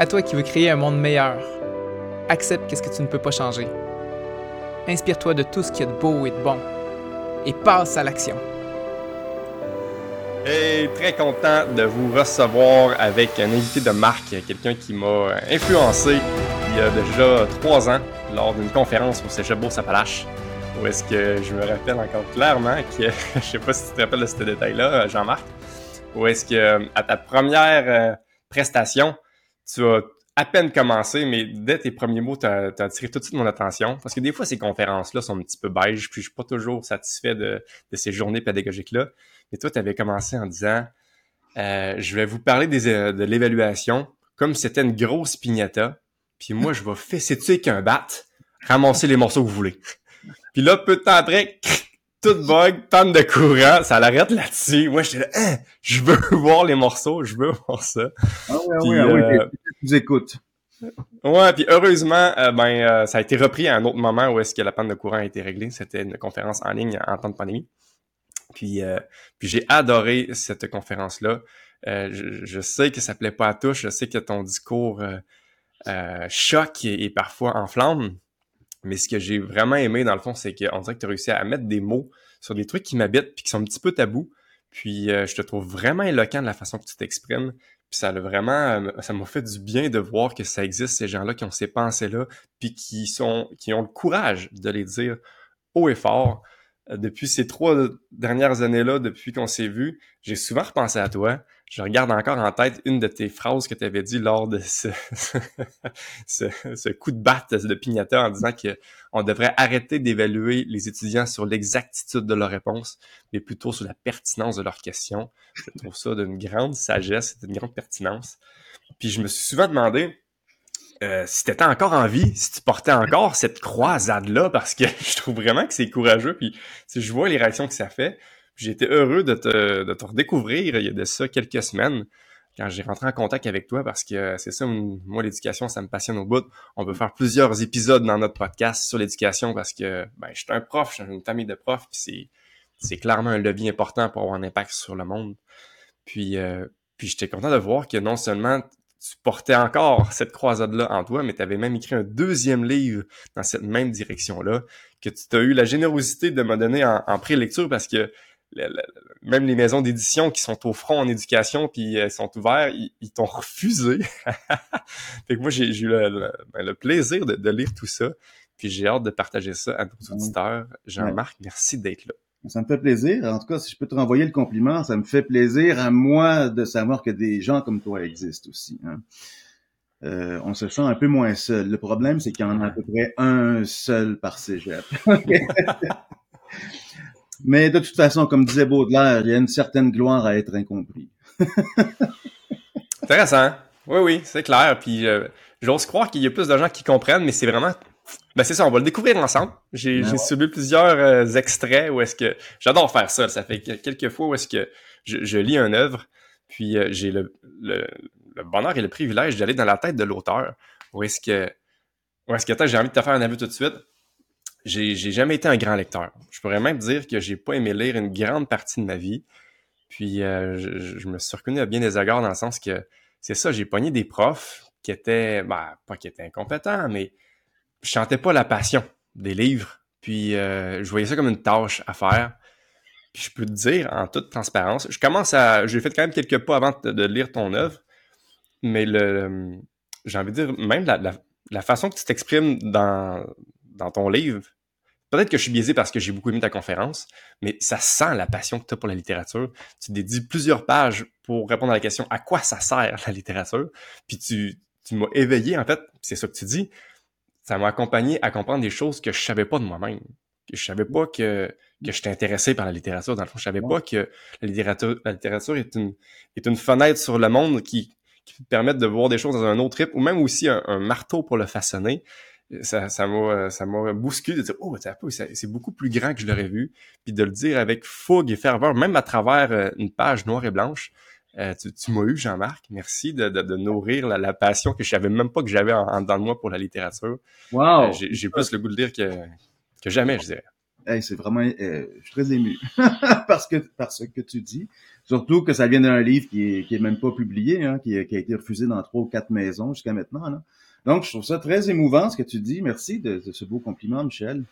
À toi qui veux créer un monde meilleur, accepte qu'est-ce que tu ne peux pas changer. Inspire-toi de tout ce qu'il y a de beau et de bon et passe à l'action. Et très content de vous recevoir avec un invité de marque, quelqu'un qui m'a influencé il y a déjà trois ans lors d'une conférence au Cégep Beauce-Appalaches. Où est-ce que je me rappelle encore clairement que, je sais pas si tu te rappelles de ce détail-là, Jean-Marc, où est-ce que à ta première euh, prestation, tu as à peine commencé, mais dès tes premiers mots, tu as, attiré tout de suite mon attention. Parce que des fois, ces conférences-là sont un petit peu beige, puis je suis pas toujours satisfait de, ces journées pédagogiques-là. Mais toi, tu avais commencé en disant euh, Je vais vous parler euh, de l'évaluation comme si c'était une grosse pignata. Puis moi, je vais fesser dessus avec un bat, ramasser les morceaux que vous voulez. Puis là, peu de temps après, tout bug, panne de courant, ça l'arrête là-dessus. Moi, j'étais là, hein, je veux voir les morceaux, je veux voir ça. Ah oui, ah oui, ah oui, euh, je écoute. Ouais, puis heureusement, euh, ben euh, ça a été repris à un autre moment où est-ce que la panne de courant a été réglée. C'était une conférence en ligne en temps de pandémie. Puis, puis j'ai adoré cette conférence-là. Je, je, sais que ça plaît pas à tous. Je sais que ton discours choque et, et parfois enflamme. Mais ce que j'ai vraiment aimé, dans le fond, c'est qu'on dirait que tu as réussi à mettre des mots sur des trucs qui m'habitent puis qui sont un petit peu tabous. Puis euh, je te trouve vraiment éloquent de la façon que tu t'exprimes. Puis ça a vraiment, euh, ça m'a fait du bien de voir que ça existe, ces gens-là qui ont ces pensées-là, puis qui ont le courage de les dire haut et fort. Euh, depuis ces trois dernières années-là, depuis qu'on s'est vu, j'ai souvent repensé à toi. Je regarde encore en tête une de tes phrases que tu avais dit lors de ce, ce, coup de batte de Pignata en disant que on devrait arrêter d'évaluer les étudiants sur l'exactitude de leurs réponses, mais plutôt sur la pertinence de leurs questions. Je trouve ça d'une grande sagesse, d'une grande pertinence. Puis je me suis souvent demandé, euh, si tu étais encore en vie, si tu portais encore cette croisade-là, parce que je trouve vraiment que c'est courageux, puis je vois les réactions que ça fait, été heureux de te, de te redécouvrir il y a de ça quelques semaines, quand j'ai rentré en contact avec toi, parce que c'est ça, moi, l'éducation, ça me passionne au bout. On veut faire plusieurs épisodes dans notre podcast sur l'éducation, parce que ben, je suis un prof, j'ai une famille de profs, puis c'est clairement un levier important pour avoir un impact sur le monde. Puis, euh, puis j'étais content de voir que non seulement tu portais encore cette croisade-là en toi, mais tu avais même écrit un deuxième livre dans cette même direction-là, que tu as eu la générosité de me donner en, en pré-lecture parce que même les maisons d'édition qui sont au front en éducation puis elles sont ouvertes, ils, t'ont refusé. fait que moi, j'ai eu le, ben, plaisir de, lire tout ça. Puis j'ai hâte de partager ça à nos auditeurs. Jean-Marc, merci d'être là. Ça me fait plaisir. En tout cas, si je peux te renvoyer le compliment, ça me fait plaisir à moi de savoir que des gens comme toi existent aussi. Hein. Euh, on se sent un peu moins seul. Le problème, c'est qu'il y en a à peu près un seul par cégep. Mais de toute façon, comme disait Baudelaire, il y a une certaine gloire à être incompris. Intéressant. Oui, oui, c'est clair. Puis euh, j'ose croire qu'il y a plus de gens qui comprennent, mais c'est vraiment ben c'est ça, on va le découvrir ensemble. J'ai ben subi plusieurs euh, extraits où est-ce que j'adore faire ça. Ça fait quelques fois où est-ce que je, lis un œuvre, puis euh, j'ai le, le, bonheur et le privilège d'aller dans la tête de l'auteur. Où est-ce que où est-ce que j'ai envie de te faire un avis tout de suite. J'ai jamais été un grand lecteur. Je pourrais même dire que j'ai pas aimé lire une grande partie de ma vie. Puis euh, je, me suis reconnu à bien des égards dans le sens que c'est ça, j'ai pogné des profs qui étaient, ben, pas qui étaient incompétents, mais je chantais pas la passion des livres. Puis euh, je voyais ça comme une tâche à faire. Puis je peux te dire en toute transparence, je commence à, j'ai fait quand même quelques pas avant de, lire ton œuvre, mais le, j'ai envie de dire même la, façon que tu t'exprimes dans dans ton livre. Peut-être que je suis biaisé parce que j'ai beaucoup aimé ta conférence, mais ça sent la passion que tu as pour la littérature. Tu dédies plusieurs pages pour répondre à la question à quoi ça sert la littérature? Puis tu, tu m'as éveillé, en fait, c'est ça que tu dis ça m'a accompagné à comprendre des choses que je savais pas de moi-même. Que je savais pas que, que j'étais intéressé par la littérature. Dans le fond, je savais pas que la littérature, la littérature est une, est une fenêtre sur le monde qui, qui permet de voir des choses dans un autre trip ou même aussi un, marteau pour le façonner. Ça, ça m'a, ça m'a bousculé de dire, oh, c'est beaucoup plus grand que je l'aurais vu. Puis de le dire avec fougue et ferveur, même à travers euh, une page noire et blanche. Euh, tu, m'as eu, Jean-Marc. Merci de, nourrir la, passion que je savais même pas que j'avais en, dans moi pour la littérature. Wow! Euh, j'ai plus le goût de dire que, que jamais, je dirais. c'est vraiment, euh, je suis très ému parce que parce que tu dis. Surtout que ça vient d'un livre qui est, qui est même pas publié, hein, qui, qui, a été refusé dans trois ou quatre maisons jusqu'à maintenant. Là. Donc, je trouve ça très émouvant ce que tu dis. Merci de, de ce beau compliment, Michel.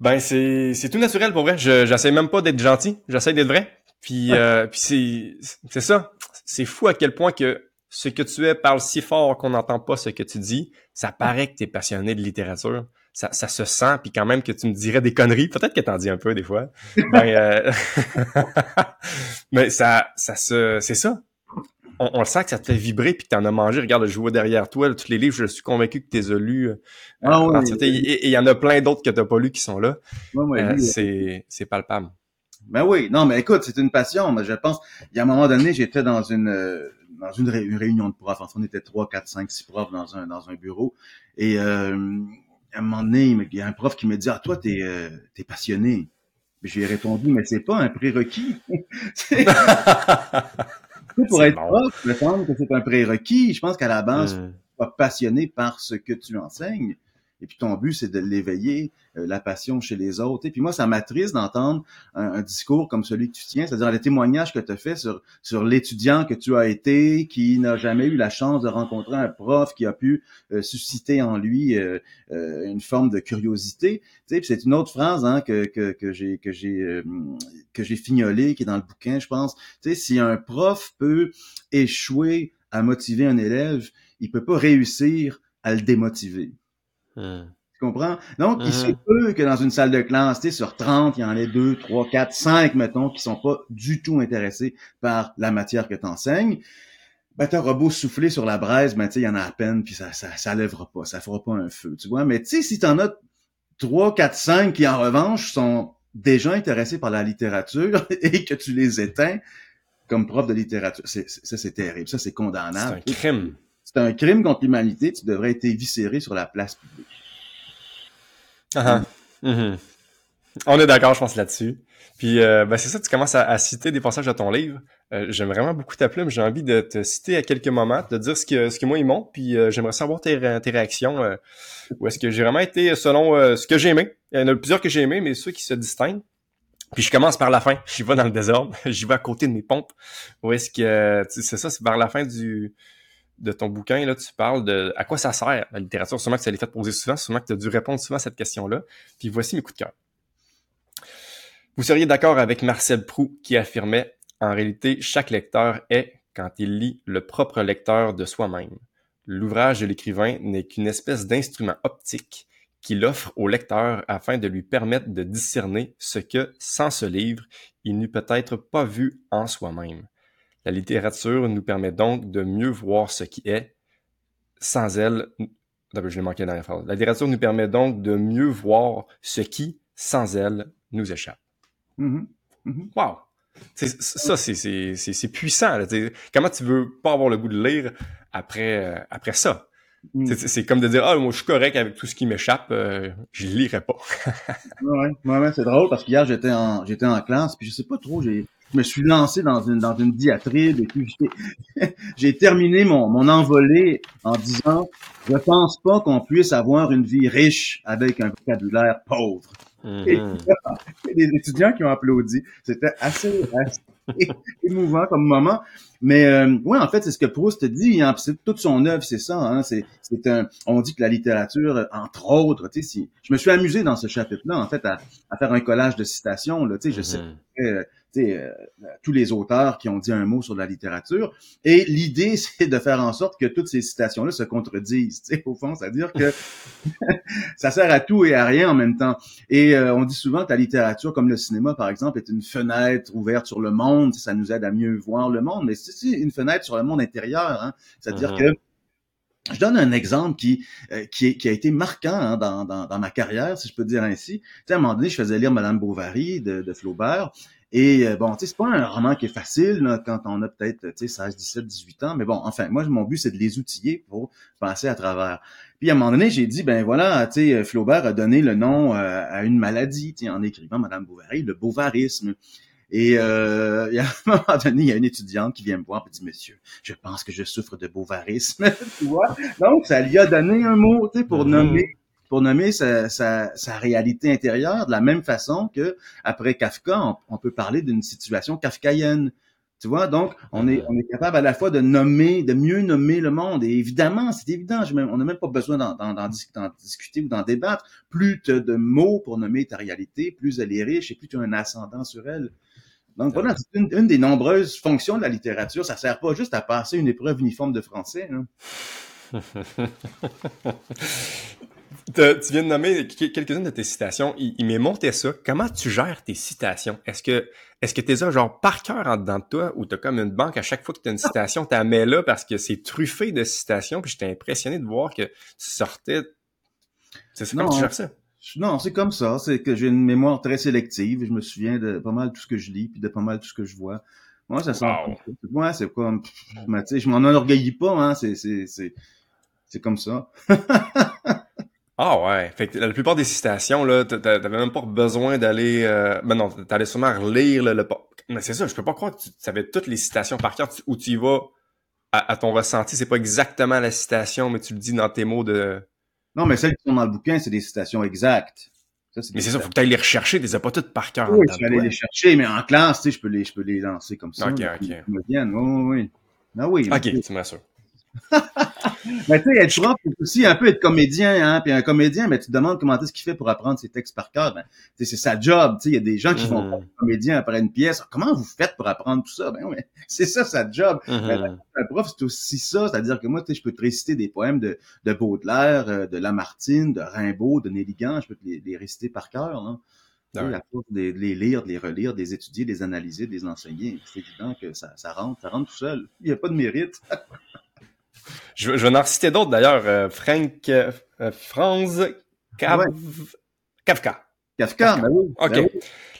Ben, c'est, tout naturel pour vrai. Je, j'essaie même pas d'être gentil. J'essaie d'être vrai. Puis, euh, puis c'est, c'est ça. C'est fou à quel point que ce que tu es parle si fort qu'on n'entend pas ce que tu dis. Ça paraît que tu es passionné de littérature. Ça, ça se sent, puis quand même que tu me dirais des conneries. Peut-être que t'en dis un peu des fois. Ben, euh... mais ça, ça se, c'est ça. On, on, le sent que ça te fait vibrer puis que t'en as mangé. Regarde, je vois derrière toi là, tous les livres. Je suis convaincu que tu les as lus. Euh, Ah oui, et il y en a plein d'autres que t'as pas lus qui sont là. Ouais, ouais, Euh, lui, c'est, c'est palpable. Ben oui, non, mais écoute, c'est une passion. Mais je pense, il y a un moment donné, j'étais dans une euh, dans une, ré- une réunion de profs. Enfin, on était trois, quatre, cinq, six profs dans un dans un bureau. Et euh, à un moment donné, il y a un prof qui me dit, ah toi, t'es euh, t'es passionné. Mais je lui ai répondu, mais c'est pas un prérequis. Tu pour être bon. prof, il me semble que c'est un prérequis. Je pense qu'à la base, Hmm. pas passionné par ce que tu enseignes. Et puis ton but, c'est de l'éveiller, euh, la passion chez les autres. Et puis moi, ça m'attriste d'entendre un, un discours comme celui que tu tiens, c'est-à-dire le témoignage que tu as fait sur, sur l'étudiant que tu as été, qui n'a jamais eu la chance de rencontrer un prof qui a pu euh, susciter en lui euh, euh, une forme de curiosité. Tu sais, c'est une autre phrase hein, que, que, que j'ai que j'ai euh, que j'ai fignolée, qui est dans le bouquin, je pense. Tu sais, si un prof peut échouer à motiver un élève, il peut pas réussir à le démotiver. Hmm. Tu comprends? Donc, il se peut que dans une salle de classe, tu sais, sur 30, il y en ait deux, trois, quatre, cinq, mettons, qui sont pas du tout intéressés par la matière que tu enseignes. Ben, t'auras beau souffler sur la braise, ben, tu sais, il y en a à peine, puis ça, ça, ça lèvera pas, ça fera pas un feu, tu vois? Mais tu sais, si t'en as trois, quatre, cinq qui, en revanche, sont déjà intéressés par la littérature et que tu les éteins comme prof de littérature, c'est, c'est- ça, c'est terrible. Ça, c'est C'est condamnable. un crime. C'est un crime contre l'humanité. Tu devrais être éviscéré sur la place publique. Ah, ah. Mhm. On est d'accord, je pense, là-dessus. Puis, euh, ben, c'est ça, tu commences à, à citer des passages de ton livre. Euh, J'aime vraiment beaucoup ta plume. J'ai envie de te citer à quelques moments, de dire ce que, ce que moi, ils m'ont. Puis, euh, j'aimerais savoir tes, tes réactions. Euh, où est-ce que j'ai vraiment été selon euh, ce que j'ai aimé. Il y en a plusieurs que j'ai aimé, mais ceux qui se distinguent. Puis, je commence par la fin. J'y vais dans le désordre. J'y vais à côté de mes pompes. Où est-ce que, c'est ça, c'est vers la fin du, de ton bouquin, là, tu parles de à quoi ça sert la littérature. Sûrement que ça l'est fait poser souvent, sûrement que tu as dû répondre souvent à cette question-là. Puis voici mes coups de cœur. Vous seriez d'accord avec Marcel Proux qui affirmait En réalité, chaque lecteur est, quand il lit, le propre lecteur de soi-même. L'ouvrage de l'écrivain n'est qu'une espèce d'instrument optique qu'il offre au lecteur afin de lui permettre de discerner ce que, sans ce livre, il n'eût peut-être pas vu en soi-même. La littérature nous permet donc de mieux voir ce qui est. Sans elle, je l'ai manqué dans la phrase. La littérature nous permet donc de mieux voir ce qui, sans elle, nous échappe. Mhm. Mhm. Wow! C'est- ça, c'est- c'est c'est- c'est puissant. là. Comment tu veux pas avoir le goût de lire après, euh, après ça? C'est c'est comme de dire, ah, moi, je suis correct avec tout ce qui m'échappe, euh, je lirai pas. Ouais, ouais, ouais, c'est drôle parce qu'hier j'étais en j'étais en classe puis je sais pas trop, j'ai je me suis lancé dans une dans une diatribe et puis j'ai- terminé mon mon envolée en disant je pense pas qu'on puisse avoir une vie riche avec un vocabulaire pauvre. Il y a des étudiants qui ont applaudi. C'était assez, assez émouvant comme moment. Mais euh, ouais, en fait, c'est ce que Proust dit. Hein, c'est toute son œuvre, c'est ça. Hein, c'est, c'est un. On dit que la littérature, entre autres, tu sais, si je me suis amusé dans ce chapitre-là, en fait, à, à faire un collage de citations. Là, tu sais, je Mhm. euh, sais, euh, tous les auteurs qui ont dit un mot sur la littérature. Et l'idée, c'est de faire en sorte que toutes ces citations-là se contredisent. Au fond, c'est-à-dire que ça sert à tout et à rien en même temps. Et euh, on dit souvent que la littérature, comme le cinéma par exemple, est une fenêtre ouverte sur le monde. Ça nous aide à mieux voir le monde, mais c'est une fenêtre sur le monde intérieur. Hein. C'est-à-dire Mhm. que je donne un exemple qui euh, qui, est- qui a été marquant hein, dans, dans, dans ma carrière, si je peux dire ainsi. Tu sais, à un moment donné, je faisais lire Madame Bovary de, de Flaubert. Et euh, bon, tu sais, c'est pas un roman qui est facile là, quand on a peut-être tu sais 16, 17, 18 ans, mais bon, enfin, moi mon but c'est de les outiller pour passer à travers. Puis à un moment donné, j'ai dit ben voilà, tu sais Flaubert a donné le nom euh, à une maladie, tu sais en écrivant Madame Bovary, le bovarisme. Et euh, y a un moment donné, il y a une étudiante qui vient me voir et dit Monsieur, je pense que je souffre de bovarisme, tu vois. Donc ça lui a donné un mot, tu sais, pour Mhm. nommer pour nommer sa, sa, sa, réalité intérieure de la même façon que après Kafka, on, peut parler d'une situation kafkaïenne. Tu vois, donc on est on est capable à la fois de nommer, de mieux nommer le monde. Et évidemment, c'est évident, on n'a même pas besoin d'en discuter ou d'en débattre. Plus tu as de mots pour nommer ta réalité, plus elle est riche et plus tu as un ascendant sur elle. Donc voilà, c'est une, une, des nombreuses fonctions de la littérature. Ça sert pas juste à passer une épreuve uniforme de français. Hein. tu viens de nommer quelques-unes de tes citations. Il, m'est monté ça. Comment tu gères tes citations? Est-ce que est-ce que t'es ça genre par cœur en dedans de toi ou t'as comme une banque à chaque fois que t'as une citation, t'as mets là parce que c'est truffé de citations puis j'étais impressionné de voir que tu sortais. C'est comment tu gères ça? Non, c'est comme ça. C'est que j'ai une mémoire très sélective. Je me souviens de pas mal tout ce que je lis puis de pas mal tout ce que je vois. Moi, ça sent. Moi, c'est comme. je m'en enorgueillis pas. Hein. C'est c'est c'est c'est comme ça. Ah ouais. Fait que la plupart des citations, là, t'avais même pas besoin d'aller. Euh... Ben non, t'allais sûrement relire le. le... Mais c'est ça, je peux pas croire que tu savais toutes les citations par cœur où tu y vas à, ton ressenti. C'est pas exactement la citation, mais tu le dis dans tes mots de. Non, mais celles qui sont dans le bouquin, c'est des citations exactes. mais c'est ça, faut que tu ailles les rechercher, tu les as pas toutes par cœur. Oui, je vais aller les chercher, mais en classe, tu sais, je peux les, je peux les lancer comme ça. Ok, ok. me viennent. Oui, oui. Ah oui. Ok, tu m'assures. mais tu sais, être prof, c'est aussi un peu être comédien, hein. Puis un comédien, mais tu te demandes comment est-ce qu'il fait pour apprendre ses textes par cœur. Ben, c'est sa job. Tu sais, il y a des gens qui mm -hmm. comédien après une pièce. comment vous faites pour apprendre tout ça? Ben ouais, c'est ça sa job. Mm un prof, c'est aussi ça. C'est-à-dire que moi, tu sais, je peux te réciter des poèmes de, de Baudelaire, euh, de Lamartine, de Rimbaud, de Néligan. Je peux te les, réciter par cœur. Hein. Ah ouais. de les lire, de les relire, de les étudier, de les analyser, de les enseigner. C'est évident que ça, ça rentre, ça rentre tout seul. Il n'y a pas de mérite. Je, je vais en citer d'autres d'ailleurs. Euh, Frank, euh, Franz Kafka. Kafka, Kafka. Ben oui. OK.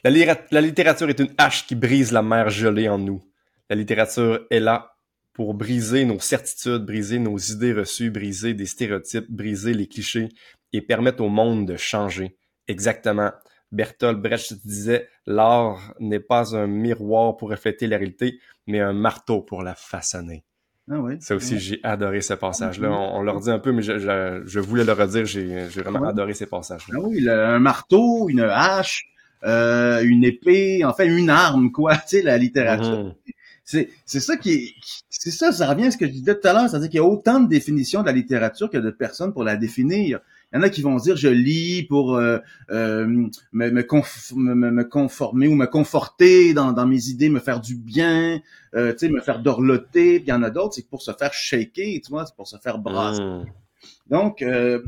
Ben la, la littérature est une hache qui brise la mer gelée en nous. La littérature est là pour briser nos certitudes, briser nos idées reçues, briser des stéréotypes, briser les clichés et permettre au monde de changer. Exactement. Bertolt Brecht disait, l'art n'est pas un miroir pour refléter la réalité, mais un marteau pour la façonner. Ah oui. Ça aussi, j'ai adoré ce passage-là. On, on, leur dit un peu, mais je, je, je voulais le redire. J'ai vraiment ouais? adoré ces passages-là. Ah oui, le, un marteau, une hache, euh, une épée, enfin une arme, quoi. Tu sais, la littérature. Mhm. C'est c'est ça qui est c'est ça, ça revient à ce que je disais tout à l'heure, c'est-à-dire qu'il y a autant de définitions de la littérature que de personnes pour la définir. Il y en a qui vont dire je lis pour euh, euh, me, me, conf me, me, conformer ou me conforter dans, dans mes idées, me faire du bien, euh, tu sais, me faire dorloter. Puis il y en a d'autres, c'est pour se faire shaker, tu vois, c'est pour se faire brasser. Mhm. Donc, euh,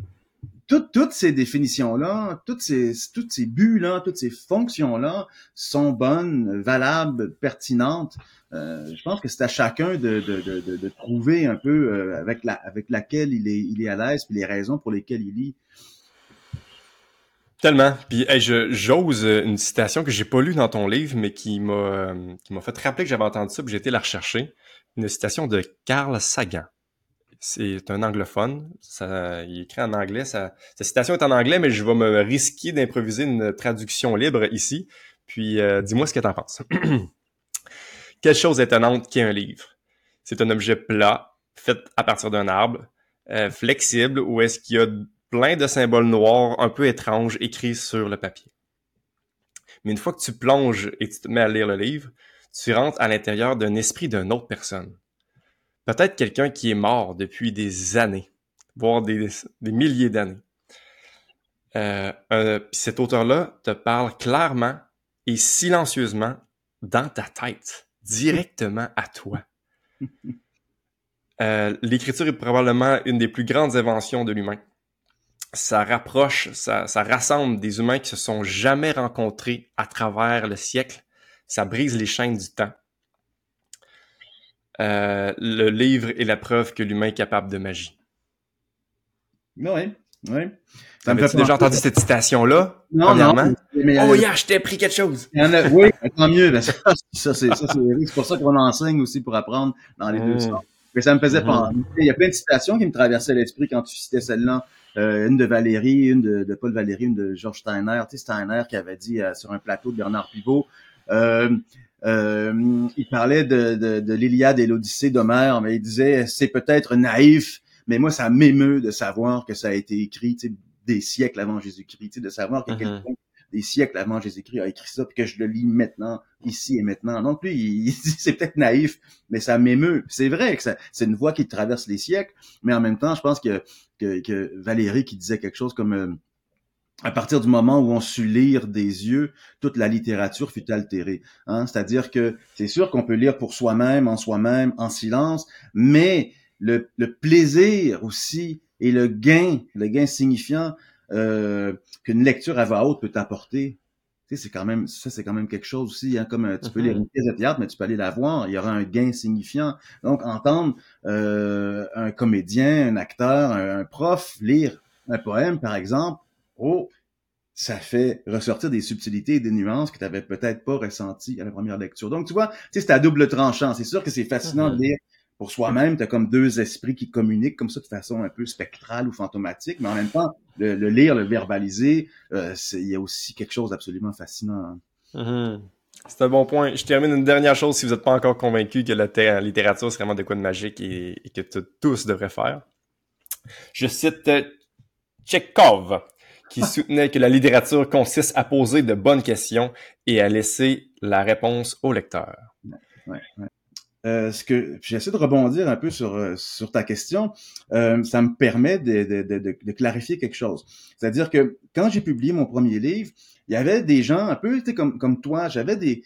toutes, toutes ces définitions-là, toutes ces, toutes ces buts-là, toutes ces fonctions-là sont bonnes, valables, pertinentes. Euh, je pense que c'est à chacun de, de, de, de, trouver un peu euh, avec, la, avec laquelle il est, il est à l'aise, puis les raisons pour lesquelles il lit. Tellement. Puis hey, j'ose une citation que j'ai pas lue dans ton livre, mais qui m'a euh, qui m'a fait rappeler que j'avais entendu ça, puis j'ai été la rechercher. Une citation de Carl Sagan. C'est un anglophone. Il écrit en anglais. Sa citation est en anglais, mais je vais me risquer d'improviser une traduction libre ici. Puis euh, dis-moi ce que tu en penses. Quelle chose étonnante qu'est un livre? C'est un objet plat, fait à partir d'un arbre, euh, flexible, ou est-ce qu'il y a plein de symboles noirs un peu étranges écrits sur le papier? Mais une fois que tu plonges et tu te mets à lire le livre, tu rentres à l'intérieur d'un esprit d'une autre personne peut-être quelqu'un qui est mort depuis des années, voire des, des milliers d'années. Euh, euh, puis cet auteur-là te parle clairement et silencieusement dans ta tête, directement à toi. Euh, L'écriture est probablement une des plus grandes inventions de l'humain. Ça rapproche, ça, ça rassemble des humains qui se sont jamais rencontrés à travers le siècle. Ça brise les chaînes du temps. Euh, le livre est la preuve que l'humain est capable de magie. Oui, oui. Ça me fait déjà entendu cette citation-là? Non, non. Mais, oh, yeah, je t'ai appris quelque chose. Il y en a, oui, tant mieux. Ben, ça, ça c'est pour ça qu'on enseigne aussi pour apprendre dans les deux Mm. sens. Mais ça me faisait Mhm. penser. Il y a plein de citations qui me traversaient l'esprit quand tu citais celle-là. Euh, une de Valérie, une de, de Paul Valéry, une de Georges Steiner. Tu sais, Steiner qui avait dit euh, sur un plateau de Bernard Pivot, euh, euh, il parlait de, de, de l'Iliade et l'Odyssée d'Homère, mais il disait c'est peut-être naïf, mais moi ça m'émeut de savoir que ça a été écrit des siècles avant Jésus-Christ, de savoir que quelqu'un des siècles avant Jésus-Christ a écrit ça, puis que je le lis maintenant, ici et maintenant. Donc lui, il, il- c'est peut-être naïf, mais ça m'émeut. C'est vrai que c'est une voie qui traverse les siècles, mais en même temps, je pense que, que, que Valérie qui disait quelque chose comme euh, à partir du moment où on sut lire des yeux, toute la littérature fut altérée. Hein? C'est-à-dire que c'est sûr qu'on peut lire pour soi-même, en soi-même, en silence, mais le, le plaisir aussi et le gain, le gain signifiant euh, qu'une lecture à voix haute peut t'apporter. Tu sais, c'est quand même ça, c'est quand même quelque chose aussi. Hein, comme euh, tu peux Mhm. lire une pièce de théâtre, mais tu peux aller la voir. Il y aura un gain signifiant. Donc, entendre euh, un comédien, un acteur, un, un prof lire un poème, par exemple, oh, ça fait ressortir des subtilités et des nuances que tu n'avais peut-être pas ressenties à la première lecture. Donc, tu vois, tu sais, c'est à double tranchant. C'est sûr que c'est fascinant de lire pour soi-même. Tu as comme deux esprits qui communiquent comme ça de façon un peu spectrale ou fantomatique, mais en même temps, le, le lire, le verbaliser, euh, il y a aussi quelque chose d'absolument fascinant. Mhm. C'est un bon point. Je termine une dernière chose si vous n'êtes pas encore convaincu que la, littérature, c'est vraiment de quoi de magique et, et que tous devraient faire. Je cite euh, Tchekhov, qui soutenait que la littérature consiste à poser de bonnes questions et à laisser la réponse au lecteur. Euh, ce que j'essaie de rebondir un peu sur euh, ta question, euh, ça me permet de, clarifier quelque chose. C'est-à-dire que quand j'ai publié mon premier livre, il y avait des gens un peu comme comme toi, j'avais des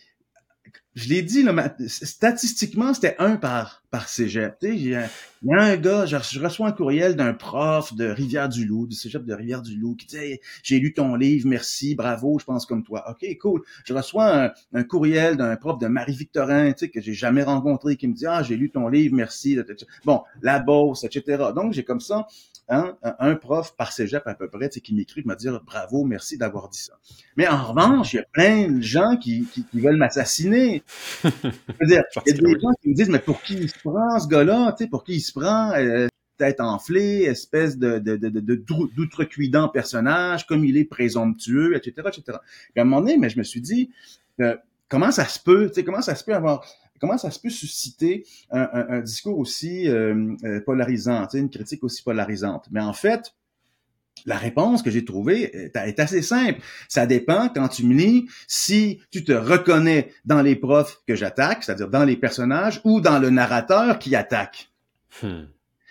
je l'ai dit, là, ma- statistiquement, c'était un par, par cégep. Il y, a un gars, je, je reçois un courriel d'un prof de Rivière-du-Loup, du cégep de Rivière-du-Loup, qui dit J'ai lu ton livre, merci, bravo, je pense comme toi. OK, cool. Je reçois un, courriel d'un prof de Marie-Victorin, que j'ai jamais rencontré, qui me dit Ah, j'ai lu ton livre, merci. Bon, la bourse, etc. Donc, j'ai comme ça hein, un, prof par cégep à peu près, qui m'écrit, me dire bravo, merci d'avoir dit ça. Mais en revanche, il y a plein de gens qui, qui, qui veulent m'assassiner. Il y a des gens qui me disent, mais pour qui il se prend, ce gars-là? Tu sais, pour qui il se prend? Euh, tête enflée, espèce de, de, de, d'outrecuidant personnage, comme il est présomptueux, etc., etc. Puis à un moment donné, mais je me suis dit, euh, comment ça se peut, tu sais, comment ça se peut avoir, comment ça se peut susciter un, un, un discours aussi euh, euh, polarisant, une critique aussi polarisante? Mais en fait, la réponse que j'ai trouvée est, est assez simple. Ça dépend quand tu me lis si tu te reconnais dans les profs que j'attaque, c'est-à-dire dans les personnages ou dans le narrateur qui attaque. Hmm.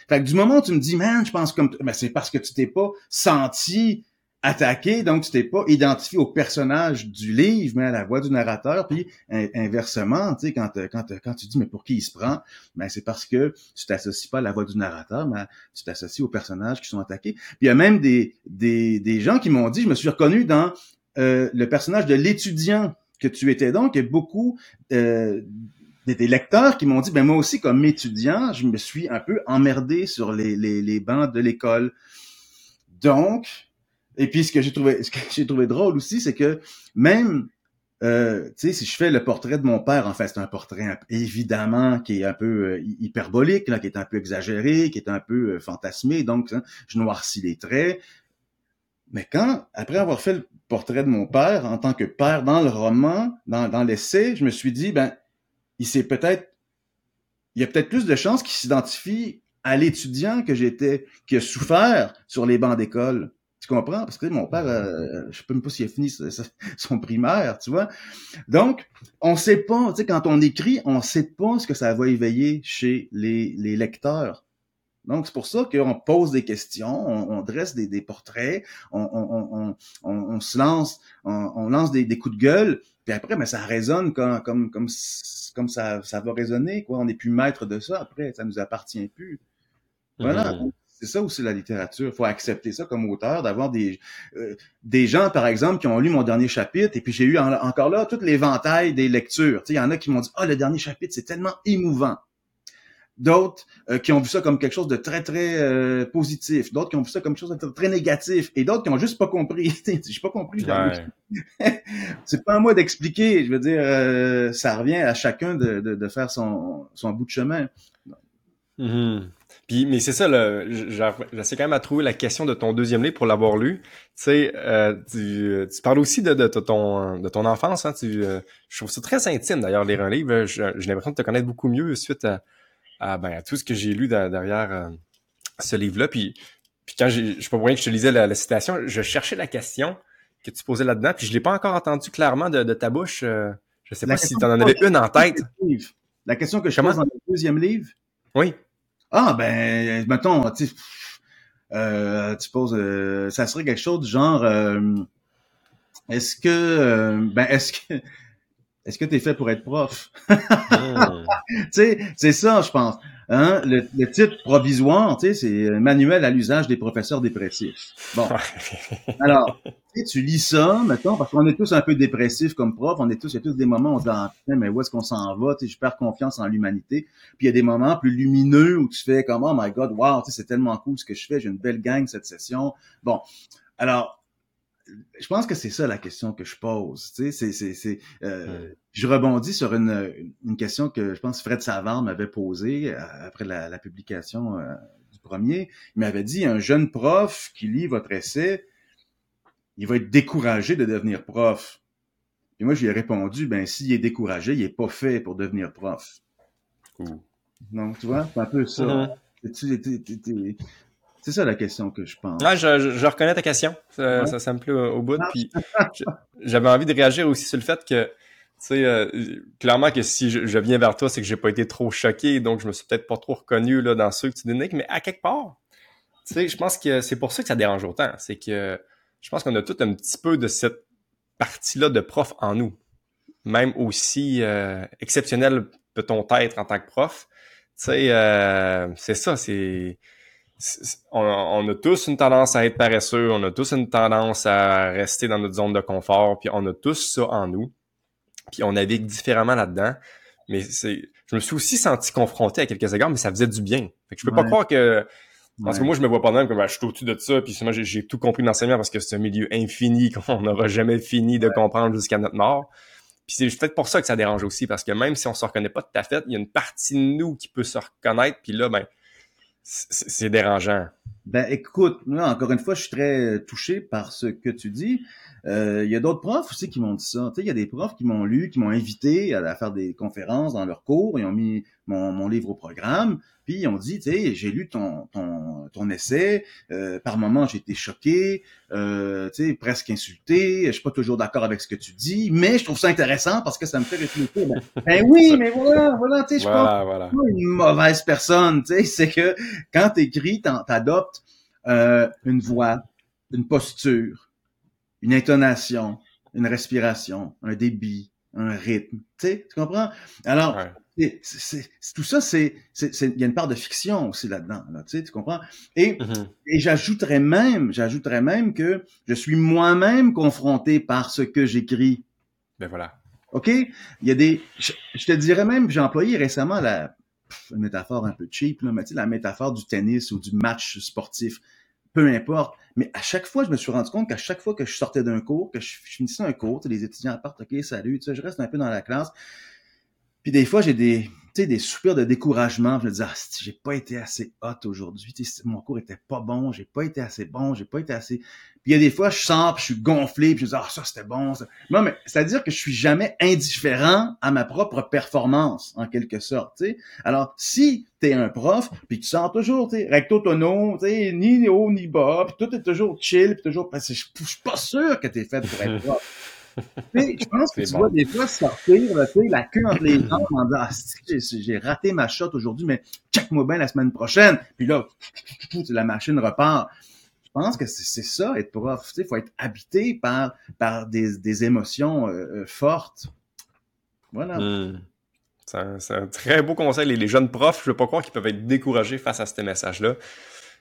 Fait que du moment où tu me dis, man, je pense comme, ben c'est parce que tu t'es pas senti attaqué, donc tu t'es pas identifié au personnage du livre, mais à la voix du narrateur. Puis in- inversement, tu sais, quand, quand, quand tu dis, mais pour qui il se prend, ben c'est parce que tu t'associes pas à la voix du narrateur, mais tu t'associes aux personnages qui sont attaqués. Puis il y a même des, des, des gens qui m'ont dit, je me suis reconnu dans euh, le personnage de l'étudiant que tu étais donc, a beaucoup euh, des lecteurs qui m'ont dit, ben moi aussi comme étudiant, je me suis un peu emmerdé sur les, les, les bancs de l'école. Donc, et puis ce que j'ai trouvé, drôle aussi, c'est que même, euh, tu sais, si je fais le portrait de mon père, en fait, c'est un portrait évidemment qui est un peu euh, hy- hyperbolique, qui est un peu exagéré, qui est un peu euh, fantasmé, donc hein, je noircis les traits. Mais quand, après avoir fait le portrait de mon père en tant que père dans le roman, dans, dans l'essai, je me suis dit, ben, il s'est peut-être, il y a peut-être plus de chances qu'il s'identifie à l'étudiant que j'étais, qui a souffert sur les bancs d'école. Tu comprends? Parce que mon père, euh, je sais même pas s'il a fini son primaire, tu vois? Donc, on sait pas, tu sais, quand on écrit, on sait pas ce que ça va éveiller chez les, les lecteurs. Donc, c'est pour ça qu'on pose des questions, on, on dresse des, des portraits, on, on, on, se lance, on, on lance des, des coups de gueule, puis après, mais ça résonne comme, comme, comme, comme ça, ça va résonner, quoi. On n'est plus maître de ça après, ça nous appartient plus. Voilà. Mhm. C'est ça aussi la littérature. Il faut accepter ça comme auteur, d'avoir des euh, des gens, par exemple, qui ont lu mon dernier chapitre, et puis j'ai eu en- encore là tout l'éventail des lectures. Il y en a qui m'ont dit Ah, le dernier chapitre, c'est tellement émouvant. D'autres euh, qui ont vu ça comme quelque chose de très, très euh, positif. D'autres qui ont vu ça comme quelque chose de très, très négatif. Et d'autres qui ont juste pas compris. j'ai pas compris. Ouais. c'est pas à moi d'expliquer. Je veux dire, euh, ça revient à chacun de, de, de faire son, son bout de chemin. Mhm. Puis, mais c'est ça, là, j'essaie quand même à trouver la question de ton deuxième livre pour l'avoir lu. Tu sais, euh, tu, tu parles aussi de, de, de ton, de ton enfance. Hein, tu, euh, je trouve ça très intime d'ailleurs lire un livre. J'ai l'impression de te connaître beaucoup mieux suite à, à, ben, à tout ce que j'ai lu derrière euh, ce livre-là. Puis, puis quand j'ai, je sais pas pour rien que je te lisais la, citation, je cherchais la question que tu posais là-dedans, puis je l'ai pas encore entendu clairement de, ta bouche. Euh, je sais pas si tu en avais une en tête. La question que je pose dans le deuxième livre. Oui. Ah ben, mettons, tu euh, tu poses, euh, ça serait quelque chose du genre, euh, est-ce que, ben, est-ce que, est-ce que tu es fait pour être prof? Hmm. Tu sais, c'est ça, je pense. Hein? Le, titre provisoire, tu sais, c'est manuel à l'usage des professeurs dépressifs. Bon. Alors, tu lis ça, mettons, parce qu'on est tous un peu dépressifs comme prof, on est tous, il y a tous des moments où on se dit, ah, mais où est-ce qu'on s'en va? Tu sais, je perds confiance en l'humanité. Puis il y a des moments plus lumineux où tu fais comme, oh my god, wow, tu sais, c'est tellement cool ce que je fais, j'ai une belle gang cette session. Bon. Alors, je pense que c'est ça la question que je pose. Tu sais, c'est, c'est, euh, Je rebondis sur une, une question que je pense Fred Savard m'avait posée euh, après la, la publication euh, du premier. Il m'avait dit un jeune prof qui lit votre essai, il va être découragé de devenir prof. Et moi, je lui ai répondu, ben s'il est découragé, il est pas fait pour devenir prof. Non, tu vois, c'est un peu ça. C'est ça la question que je pense. Ah, je, je, reconnais ta question. Ça, ça, me plaît au, bout. Puis j'avais envie de réagir aussi sur le fait que, tu sais, euh, clairement que si je, viens vers toi, c'est que j'ai pas été trop choqué, donc je me suis peut-être pas trop reconnu là dans ceux que tu dénigres, mais à quelque part, tu sais, je pense que c'est pour ça que ça dérange autant. C'est que je pense qu'on a tout un petit peu de cette partie-là de prof en nous. Même aussi euh, exceptionnel peut-on être en tant que prof. Tu sais, euh, c'est ça, c'est on, a tous une tendance à être paresseux, on a tous une tendance à rester dans notre zone de confort, puis on a tous ça en nous, puis on navigue différemment là-dedans. Mais c'est, je me suis aussi senti confronté à quelques égards, mais ça faisait du bien. Fait que je peux pas croire que parce que moi, je me vois pas même comme ben, je suis au-dessus de ça, puis moi, j'ai tout compris dans l'enseignement parce que c'est un milieu infini qu'on n'aura jamais fini de comprendre jusqu'à notre mort. Puis c'est peut-être pour ça que ça dérange aussi, parce que même si on se reconnaît pas tout à fait, il y a une partie de nous qui peut se reconnaître, puis là, ben, c'est dérangeant. Ben écoute, moi, encore une fois, je suis très touché par ce que tu dis. Euh, il y a d'autres profs aussi qui m'ont dit ça. Il y a des profs qui m'ont lu, qui m'ont invité à, faire des conférences dans leurs cours. Ils ont mis mon, livre au programme. Puis ont dit, tu sais, j'ai lu ton, ton, ton essai. Euh, par moments, j'ai été choqué, euh, tu sais, presque insulté. Je suis pas toujours d'accord avec ce que tu dis, mais je trouve ça intéressant parce que ça me fait réfléchir. Ben, ben oui, mais voilà, voilà, tu sais, je voilà, voilà. pas une mauvaise personne. Tu sais, c'est que quand t'écris, t'adoptes euh, une voix, une posture, une intonation, une respiration, un débit, un rythme. Tu sais, tu comprends? Alors, c'est, tout ça, c'est, il y a une part de fiction aussi là-dedans, là, tu sais, tu comprends? Et, mm-hmm. et j'ajouterais même, j'ajouterais même que je suis moi-même confronté par ce que j'écris. Ben voilà. OK? Il y a des, je, te dirais même, j'ai employé récemment la, une métaphore un peu cheap, là, mais tu sais, la métaphore du tennis ou du match sportif peu importe. Mais à chaque fois, je me suis rendu compte qu'à chaque fois que je sortais d'un cours, que je finissais un cours, les étudiants partent, OK, salut, tu sais, je reste un peu dans la classe. Puis des fois, j'ai des, tu sais, des soupirs de découragement. Je me disais, ah, j'ai pas été assez hot aujourd'hui. Mon cours était pas bon, j'ai pas été assez bon, j'ai pas été assez. Puis il y a des fois, je sens, puis je suis gonflé, puis je dis, ah, ça c'était bon. Ça. Non, mais c'est-à-dire que je suis jamais indifférent à ma propre performance, en quelque sorte. sais. Alors, si t'es un prof, puis tu sens toujours, tu sais, recto tono, tu sais, ni haut ni bas, puis tout est toujours chill, puis toujours, parce que je suis pas sûr que t'es fait pour être prof je pense que tu vois des fois sortir la queue entre les jambes en disant ah, j'ai raté ma shot aujourd'hui, mais check-moi bien la semaine prochaine. Puis là, la machine repart. Je pense que c'est ça, être prof. Il faut être habité par, par des, des émotions euh, euh, fortes. Voilà. Hmm. C'est un, très beau conseil. Les, les jeunes profs, je ne veux pas croire qu'ils peuvent être découragés face à ces messages-là.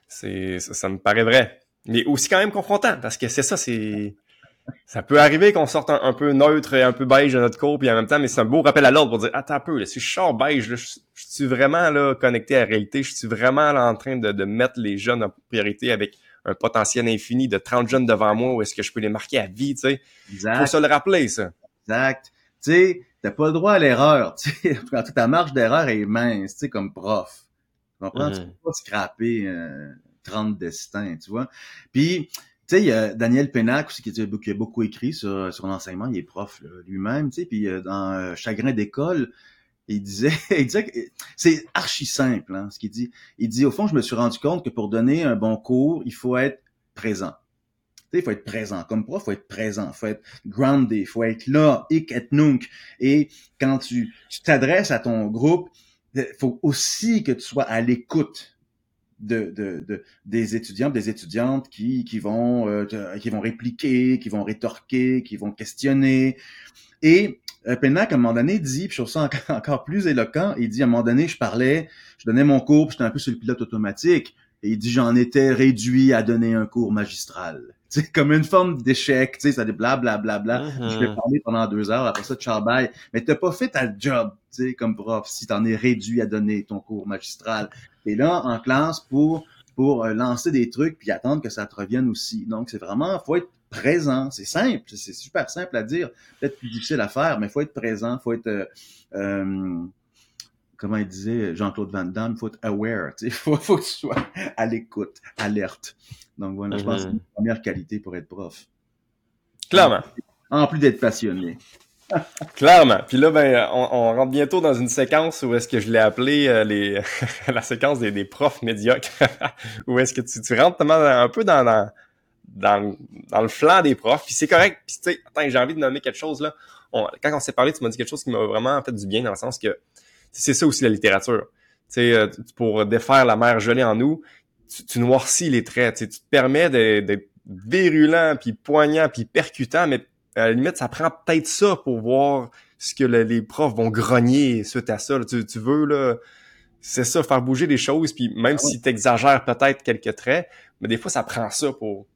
Ça, ça me paraît vrai. Mais aussi quand même confrontant, parce que c'est ça, c'est ça peut arriver qu'on sorte un, peu neutre et un peu beige de notre cours, puis en même temps, mais c'est un beau rappel à l'ordre pour dire attends un peu, là, si je sors beige, je, suis vraiment là connecté à la réalité, je suis vraiment là en train de, de mettre les jeunes en priorité avec un potentiel infini de 30 jeunes devant moi, où est-ce que je peux les marquer à vie, tu sais? Exact. Faut se le rappeler, ça. Exact. Tu sais, t'as pas le droit à l'erreur, tu sais. Ta marge d'erreur est mince, tu sais, comme prof. Tu comprends? Tu mm-hmm. peux pas scraper euh, 30 destins, tu vois? Puis, tu sais, Daniel Pénac aussi qui, a beaucoup écrit sur, sur l'enseignement. Il est prof lui-même, tu sais. Puis euh, dans euh, Chagrin d'école, il disait, il disait c'est archi simple, hein, ce qu'il dit. Il dit, au fond, je me suis rendu compte que pour donner un bon cours, il faut être présent. Il faut être présent. Comme prof, il faut être présent, il faut être grounded, il faut être là, ik et nunc. Et quand tu t'adresses à ton groupe, il faut aussi que tu sois à l'écoute de, de, de, des étudiants, des étudiantes qui, qui vont euh, qui vont répliquer, qui vont rétorquer, qui vont questionner. Et euh, Pennac, à un moment donné, dit, puis je trouve ça encore, plus éloquent, il dit, à un moment donné, je parlais, je donnais mon cours, j'étais un peu sur le pilote automatique, et il dit, j'en étais réduit à donner un cours magistral. C'est comme une forme d'échec, tu sais, ça dit bla bla bla bla. Je vais uh-huh. parler pendant deux heures, après ça, ciao bye. Mais t'as pas fait ta job, tu sais, comme prof, si t'en es réduit à donner ton cours magistral. Et là, en classe, pour pour euh, lancer des trucs puis attendre que ça te revienne aussi. Donc, c'est vraiment, faut être présent. C'est simple, c'est super simple à dire, peut-être plus difficile à faire, mais faut être présent, faut être euh, euh comment il disait Jean-Claude Van Damme, faut être aware, il faut, faut que tu sois à l'écoute, alerte. Donc voilà, je pense que c'est une première qualité pour être prof. Clairement. En plus d'être passionné. Clairement. Puis là, ben, on, on, rentre bientôt dans une séquence où est-ce que je l'ai appelé euh, les la séquence des, des profs médiocres. où est-ce que tu, tu rentres un peu dans, dans, dans, dans, le flanc des profs. Puis c'est correct. Puis tu sais, attends, j'ai envie de nommer quelque chose là. quand on s'est parlé, tu m'as dit quelque chose qui m'a vraiment fait du bien dans le sens que c'est ça aussi la littérature. Tu sais, euh, pour défaire la mère gelée en nous, tu, tu noircis les traits. Tu, tu te permets d'être virulent, puis poignant, puis percutant, mais à la limite, ça prend peut-être ça pour voir ce que les profs vont grogner suite à ça. Tu, tu, veux, là, c'est ça, faire bouger les choses, puis même ah si tu exagères peut-être quelques traits, mais des fois, ça prend ça pour,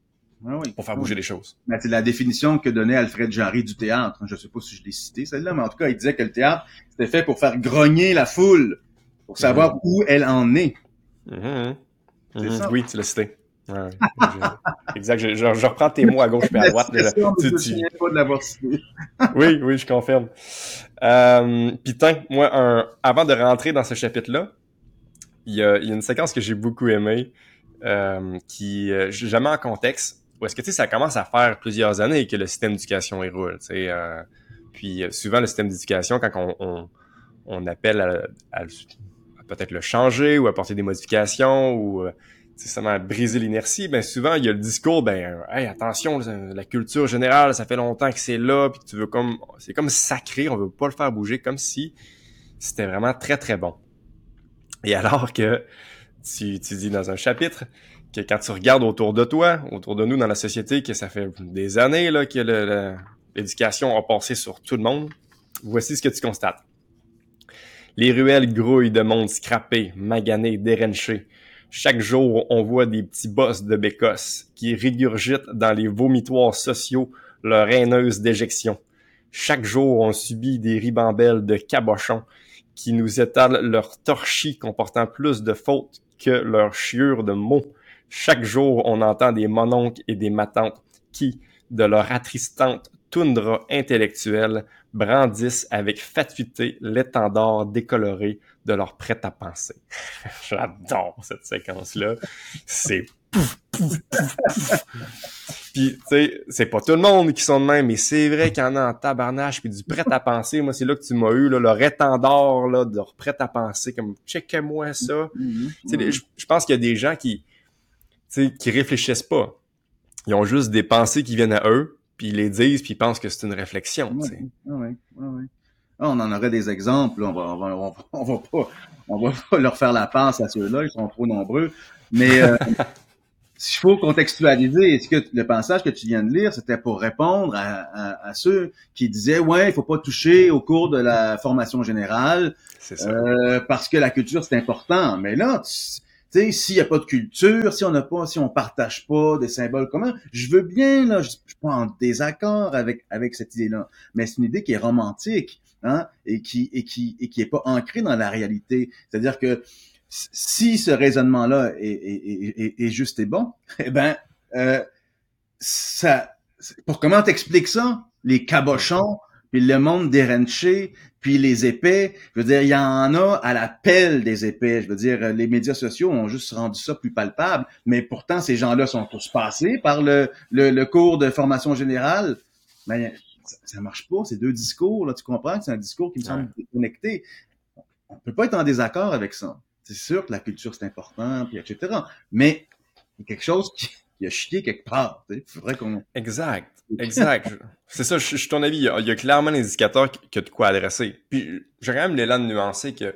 ah pour faire bouger les choses. Mais c'est la définition que donnait Alfred Jarry du théâtre. Je sais pas si je l'ai cité celle-là, mais en tout cas, il disait que le théâtre, c'était fait pour faire grogner la foule, pour savoir où elle en est. Mm-hmm. Mm-hmm. Oui, tu l'as cité. Ouais, exact. Je, je, reprends tes mots à gauche et à droite. tu, tu... pas de l'avoir oui, oui, je confirme. Euh, Putain, moi, un, avant de rentrer dans ce chapitre-là, il y a, y a, une séquence que j'ai beaucoup aimée, euh, qui, euh, jamais en contexte, où est-ce que, tu sais, ça commence à faire plusieurs années que le système d'éducation est roule, tu sais. Euh, puis, euh, souvent, le système d'éducation, quand on, on, on appelle à, à, à peut-être le changer ou apporter des modifications ou euh, ça briser l'inertie, ben souvent il y a le discours, ben hey, attention, la culture générale, ça fait longtemps que c'est là, puis tu veux comme, c'est comme sacré, on veut pas le faire bouger, comme si c'était vraiment très très bon. Et alors que tu, tu dis dans un chapitre que quand tu regardes autour de toi, autour de nous dans la société, que ça fait des années là que l'éducation a passé sur tout le monde, voici ce que tu constates. Les ruelles grouillent de monde scrappé, magané, dérenché chaque jour, on voit des petits boss de bécosse qui régurgitent dans les vomitoires sociaux leur haineuse déjection. Chaque jour, on subit des ribambelles de cabochons qui nous étalent leur torchis comportant plus de fautes que leur chiure de mots. Chaque jour, on entend des mononcles et des matantes qui, de leur attristante toundra intellectuelle, brandissent avec fatuité l'étendard décoloré de leur prêt-à-penser. J'adore cette séquence-là. C'est pouf, pouf, pouf, pouf. Puis, tu sais, c'est pas tout le monde qui sont de même, mais c'est vrai qu'il y en a en tabarnache, puis du prêt-à-penser. Moi, c'est là que tu m'as eu, là, le étendard, là, de leur prêt-à-penser, comme, checkez-moi ça. Mm-hmm. Je pense qu'il y a des gens qui, tu sais, qui réfléchissent pas. Ils ont juste des pensées qui viennent à eux, puis ils les disent, puis ils pensent que c'est une réflexion, ah, on en aurait des exemples. On va, on va, on va, pas, on va pas leur faire la passe à ceux-là. Ils sont trop nombreux. Mais euh, s'il faut contextualiser, est-ce que le passage que tu viens de lire, c'était pour répondre à, à, ceux qui disaient ouais, il faut pas toucher au cours de la formation générale euh, parce que la culture c'est important. Mais là, tu sais, s'il y a pas de culture, si on n'a pas, si on partage pas des symboles communs, je veux bien là, je, suis pas en désaccord avec avec cette idée-là, mais c'est une idée qui est romantique hein, et qui et qui et qui est pas ancré dans la réalité. C'est-à-dire que si ce raisonnement-là est, est, est, est, juste et bon, eh ben euh, ça. Pour comment t'expliques ça Les cabochons, puis le monde des puis les épais. Je veux dire, il y en a à la pelle des épais. Je veux dire, les médias sociaux ont juste rendu ça plus palpable, mais pourtant ces gens-là sont tous passés par le, le, le cours de formation générale. Mais ça, marche pas, ces deux discours, là, tu comprends que c'est un discours qui me semble déconnecté? on peut pas être en désaccord avec ça. C'est sûr que la culture, c'est important, puis etc. Mais il y a quelque chose qui, a chié quelque part. Il faudrait qu'on... Exact. Exact. c'est ça, je, suis ton avis. Il y, a, clairement un indicateur qui, a de quoi adresser. Puis j'ai quand même l'élan de nuancer que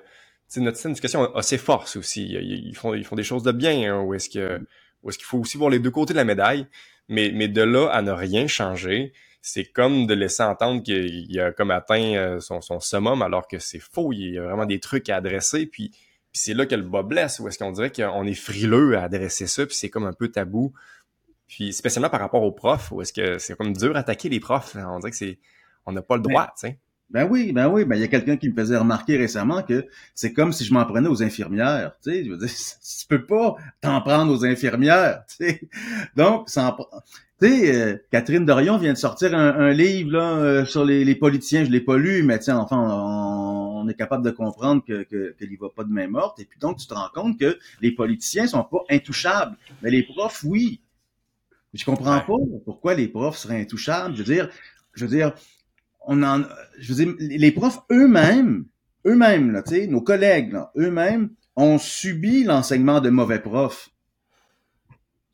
notre système d'éducation a, ses forces aussi. Ils, font, ils font des choses de bien, hein, où est-ce que où est-ce qu'il faut aussi voir les deux côtés de la médaille. Mais, mais de là à ne rien changer, c'est comme de laisser entendre qu'il a comme atteint euh, son, son summum alors que c'est faux. Il y a vraiment des trucs à adresser. Puis, puis c'est là que le bas blesse, où est-ce qu'on dirait qu'on est frileux à adresser ça, puis c'est comme un peu tabou. Puis spécialement par rapport aux profs, où est-ce que c'est comme dur d'attaquer les profs. On dirait que c'est on n'a pas le droit, tu sais. Ben oui, ben oui, ben il y a quelqu'un qui me faisait remarquer récemment que c'est comme si je m'en prenais aux infirmières, tu sais, je veux dire, tu peux pas t'en prendre aux infirmières, tu sais. Donc, tu sais, euh, Catherine Dorion vient de sortir un, livre là euh, sur les, politiciens, je l'ai pas lu, mais tiens, enfin, on, est capable de comprendre que que, qu'il va pas de main morte, et puis donc tu te rends compte que les politiciens sont pas intouchables, mais les profs, oui. Je comprends pas pourquoi les profs seraient intouchables. Je veux dire, je veux dire, on en, je veux dire, les profs eux-mêmes, eux-mêmes, là, tu sais, nos collègues, eux-mêmes, ont subi l'enseignement de mauvais profs.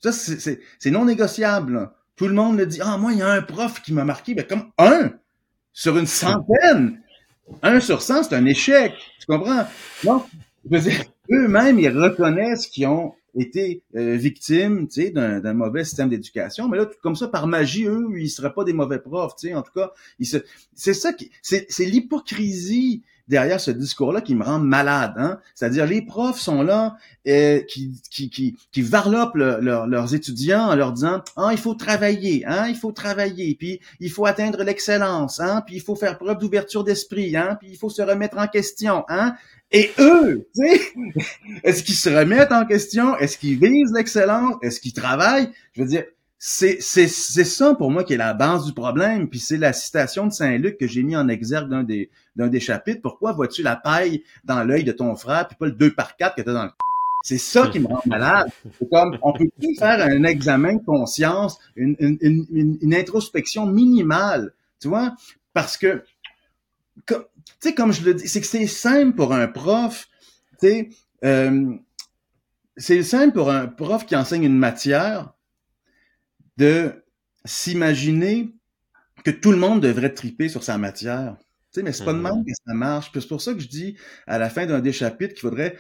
Ça, c'est non négociable. Tout le monde le dit. Ah, moi, il y a un prof qui m'a marqué. Ben, comme un sur une centaine. Un sur cent, c'est un échec. Tu comprends? Non, je veux dire, eux-mêmes, ils reconnaissent qu'ils ont été euh, victimes, tu sais, d'un mauvais système d'éducation. Mais là, comme ça, par magie, eux, ils seraient pas des mauvais profs, tu sais. En tout cas, c'est ça qui, c'est l'hypocrisie derrière ce discours-là qui me rend malade. Hein? C'est-à-dire, les profs sont là, euh, qui, qui, qui, qui varlopent leurs étudiants en leur disant, ah, il faut travailler, hein, il faut travailler, puis il faut atteindre l'excellence, hein, puis il faut faire preuve d'ouverture d'esprit, hein, puis il faut se remettre en question, hein. Et eux, tu sais, est-ce qu'ils se remettent en question? Est-ce qu'ils visent l'excellence? Est-ce qu'ils travaillent? Je veux dire, c'est, c'est, c'est ça pour moi qui est la base du problème. Puis c'est la citation de Saint-Luc que j'ai mis en exergue d'un des, d'un des chapitres. Pourquoi vois-tu la paille dans l'œil de ton frère puis pas le 2 par 4 que t'as dans le c'est ça qui me rend malade. C'est comme, on peut plus faire un examen de conscience, une, une, une, introspection minimale, tu vois, parce que tu sais, comme je le dis, c'est que c'est simple pour un prof, tu sais, euh, c'est simple pour un prof qui enseigne une matière de s'imaginer que tout le monde devrait triper sur sa matière. Tu sais, mais c'est pas de mm-hmm. même que ça marche. c'est pour ça que je dis à la fin d'un des chapitres qu'il faudrait,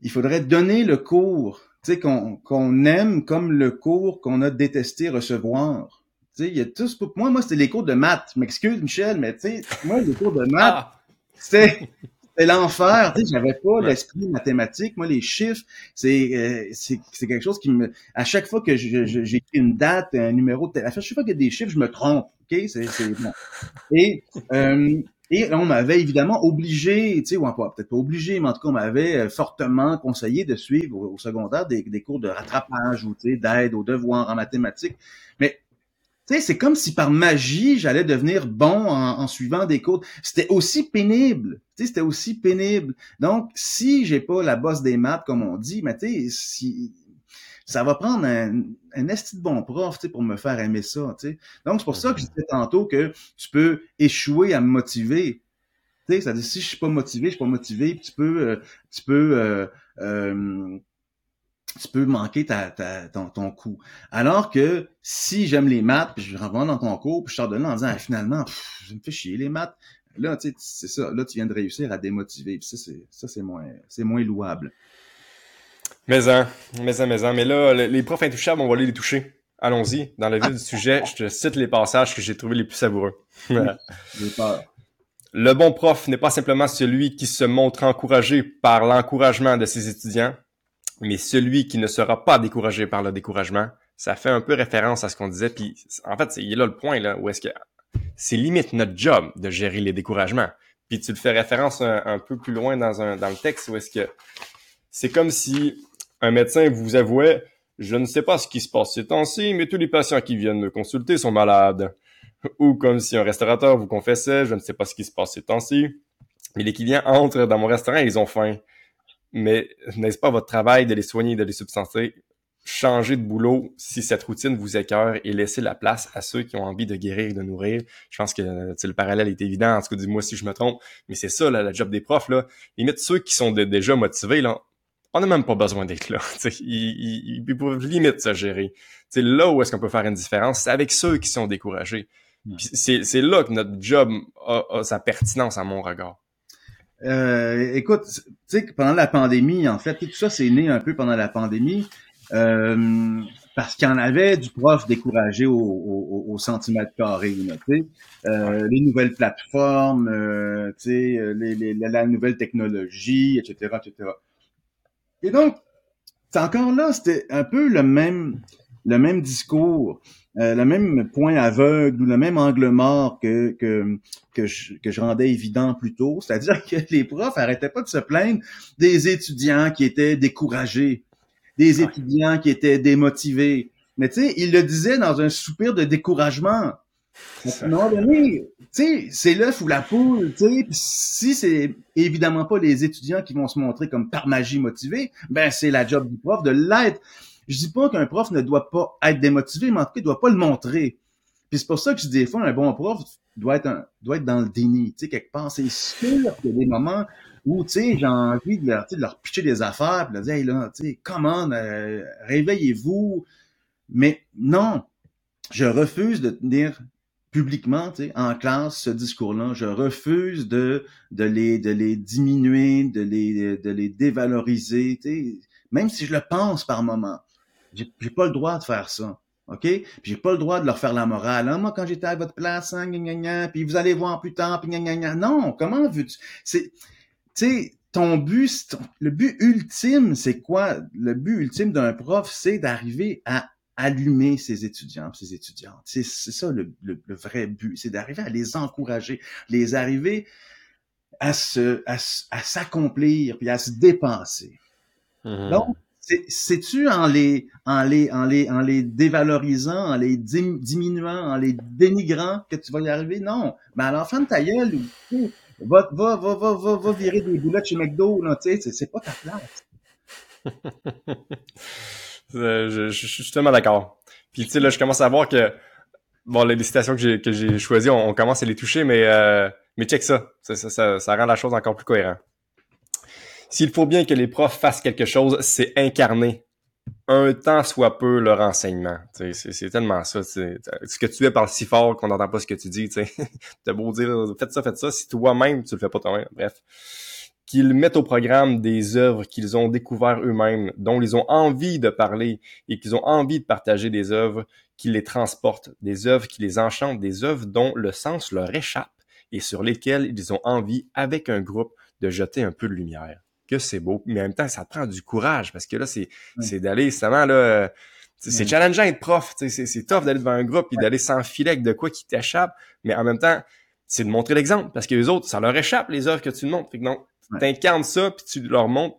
il faudrait donner le cours, tu sais, qu'on qu'on aime comme le cours qu'on a détesté recevoir. Tu sais, il y a tous, moi, moi, c'était les cours de maths. M'excuse, Michel, mais tu sais, moi, les cours de maths, ah. C'était, l'enfer. Tu sais, j'avais pas l'esprit mathématique. Moi, les chiffres, c'est, euh, c'est, c'est quelque chose qui me, à chaque fois que j'écris une date, un numéro de à chaque fois qu'il y a des chiffres, je me trompe. OK? C'est, c'est bon. Et, euh, et on m'avait évidemment obligé, tu sais, ou peut-être pas obligé, mais en tout cas, on m'avait euh, fortement conseillé de suivre au, secondaire des, des, cours de rattrapage ou d'aide aux devoirs en mathématiques. Mais tu sais, c'est comme si par magie, j'allais devenir bon en, suivant des cours. C'était aussi pénible. Tu sais, c'était aussi pénible. Donc, si j'ai pas la bosse des maths, comme on dit, mais tu sais, si, ça va prendre un, un esti de bon prof, tu sais, pour me faire aimer ça, tu sais. Donc, c'est pour ça que je disais tantôt que tu peux échouer à me motiver. Tu sais, dit si je suis pas motivé, je suis pas motivé, tu peux, euh, tu peux, euh, euh, tu peux manquer ta, ta, ton, ton coup. Alors que si j'aime les maths, puis je rentre dans ton cours, puis je sors de là en disant ah, finalement, je me fais chier les maths. Là, tu sais, c'est ça. Là, tu viens de réussir à démotiver. Puis ça, c'est ça, c'est moins, c'est moins louable. Mais en, mais en, mais en. Mais là, les profs intouchables, on va aller les toucher. Allons-y. Dans le vif du sujet, je te cite les passages que j'ai trouvés les plus savoureux. j'ai peur. Le bon prof n'est pas simplement celui qui se montre encouragé par l'encouragement de ses étudiants, mais celui qui ne sera pas découragé par le découragement, ça fait un peu référence à ce qu'on disait. Puis en fait, il est là le point là où est-ce que c'est limite notre job de gérer les découragements. Puis tu le fais référence un, peu plus loin dans le texte où est-ce que c'est comme si un médecin vous avouait je ne sais pas ce qui se passe ces temps-ci, mais tous les patients qui viennent me consulter sont malades. Ou comme si un restaurateur vous confessait, je ne sais pas ce qui se passe ces temps-ci, mais les clients entrent dans mon restaurant et ils ont faim mais n'est-ce pas votre travail de les soigner, de les substancer? changer de boulot si cette routine vous écœure et laisser la place à ceux qui ont envie de guérir et de nourrir. Je pense que le parallèle est évident. En tout cas, dis-moi si je me trompe, mais c'est ça, là, la job des profs. Là. Limite, ceux qui sont déjà motivés, là, on n'a même pas besoin d'être là. ils, ils, ils, peuvent limite se gérer. C'est là où est-ce qu'on peut faire une différence, c'est avec ceux qui sont découragés. C'est là que notre job a, sa pertinence à mon regard. Euh, écoute, tu sais, pendant la pandémie, en fait, tout ça c'est né un peu pendant la pandémie. Euh, parce qu'il y en avait du prof découragé au, au, au centimètre carré, euh, les nouvelles plateformes, euh, les, les, la nouvelle technologie, etc., etc. Et donc, encore là, c'était un peu le même, le même discours, euh, le même point aveugle ou le même angle mort que, que, que, je, que je rendais évident plus tôt. C'est-à-dire que les profs arrêtaient pas de se plaindre des étudiants qui étaient découragés des étudiants qui étaient démotivés. Mais tu sais, il le disait dans un soupir de découragement. Moment donné, tu sais, c'est l'œuf ou la poule, tu sais. Si c'est évidemment pas les étudiants qui vont se montrer comme par magie motivés, ben c'est la job du prof de l'être. Je dis pas qu'un prof ne doit pas être démotivé, mais en tout cas, il doit pas le montrer. Puis c'est pour ça que je dis des fois, un bon prof doit être un, doit être dans le déni, tu sais, quelque part. C'est sûr qu'il y a des moments ou, tu sais, j'ai envie de leur, de leur pitcher des affaires, puis de dire, hey, là, tu sais, comment, euh, réveillez-vous. Mais non, je refuse de tenir publiquement, tu sais, en classe, ce discours-là. Je refuse de, de, les, de les diminuer, de les, de les dévaloriser, tu même si je le pense par moment. J'ai, j'ai pas le droit de faire ça. OK? Puis j'ai pas le droit de leur faire la morale. Hein? Moi, quand j'étais à votre place, hein, gna, gna, gna, puis vous allez voir plus tard, puis gna, gna, gna. Non, comment veux-tu? C'est, tu sais, ton but, le but ultime, c'est quoi? Le but ultime d'un prof, c'est d'arriver à allumer ses étudiants, ses étudiantes. C'est ça le, le, vrai but, c'est d'arriver à les encourager, les arriver à se, à, s'accomplir puis à se dépenser. Mm-hmm. Donc, c'est-tu en les, en les, en les, en les dévalorisant, en les diminuant, en les dénigrant que tu vas y arriver? Non. Mais à l'enfant de ta gueule, Va, va, va, va, va, virer des boulettes chez McDo, là, tu sais, c'est pas ta place. je, je, suis tellement d'accord. Puis, tu sais, là, je commence à voir que, bon, les citations que j'ai, que j'ai choisies, on, commence à les toucher, mais, euh, mais check ça. ça rend la chose encore plus cohérente. S'il faut bien que les profs fassent quelque chose, c'est incarner un temps soit peu leur enseignement. C'est tellement ça. Ce que tu es parle si fort qu'on n'entend pas ce que tu dis. T'as beau dire faites ça, faites ça, si toi-même tu le fais pas toi-même. Bref. Qu'ils mettent au programme des œuvres qu'ils ont découvert eux-mêmes, dont ils ont envie de parler et qu'ils ont envie de partager des œuvres, qu'ils les transportent, des œuvres qui les enchantent, des œuvres dont le sens leur échappe et sur lesquelles ils ont envie, avec un groupe, de jeter un peu de lumière que c'est beau. Mais en même temps, ça prend du courage parce que là, c'est c'est d'aller justement là. C'est challengeant d'être prof, c'est tough d'aller devant un groupe et d'aller s'enfiler avec de quoi qui t'échappe, mais en même temps, c'est de montrer l'exemple parce que les autres, ça leur échappe les œuvres que tu montres. Fait que non, t'incarnes ça puis tu leur montres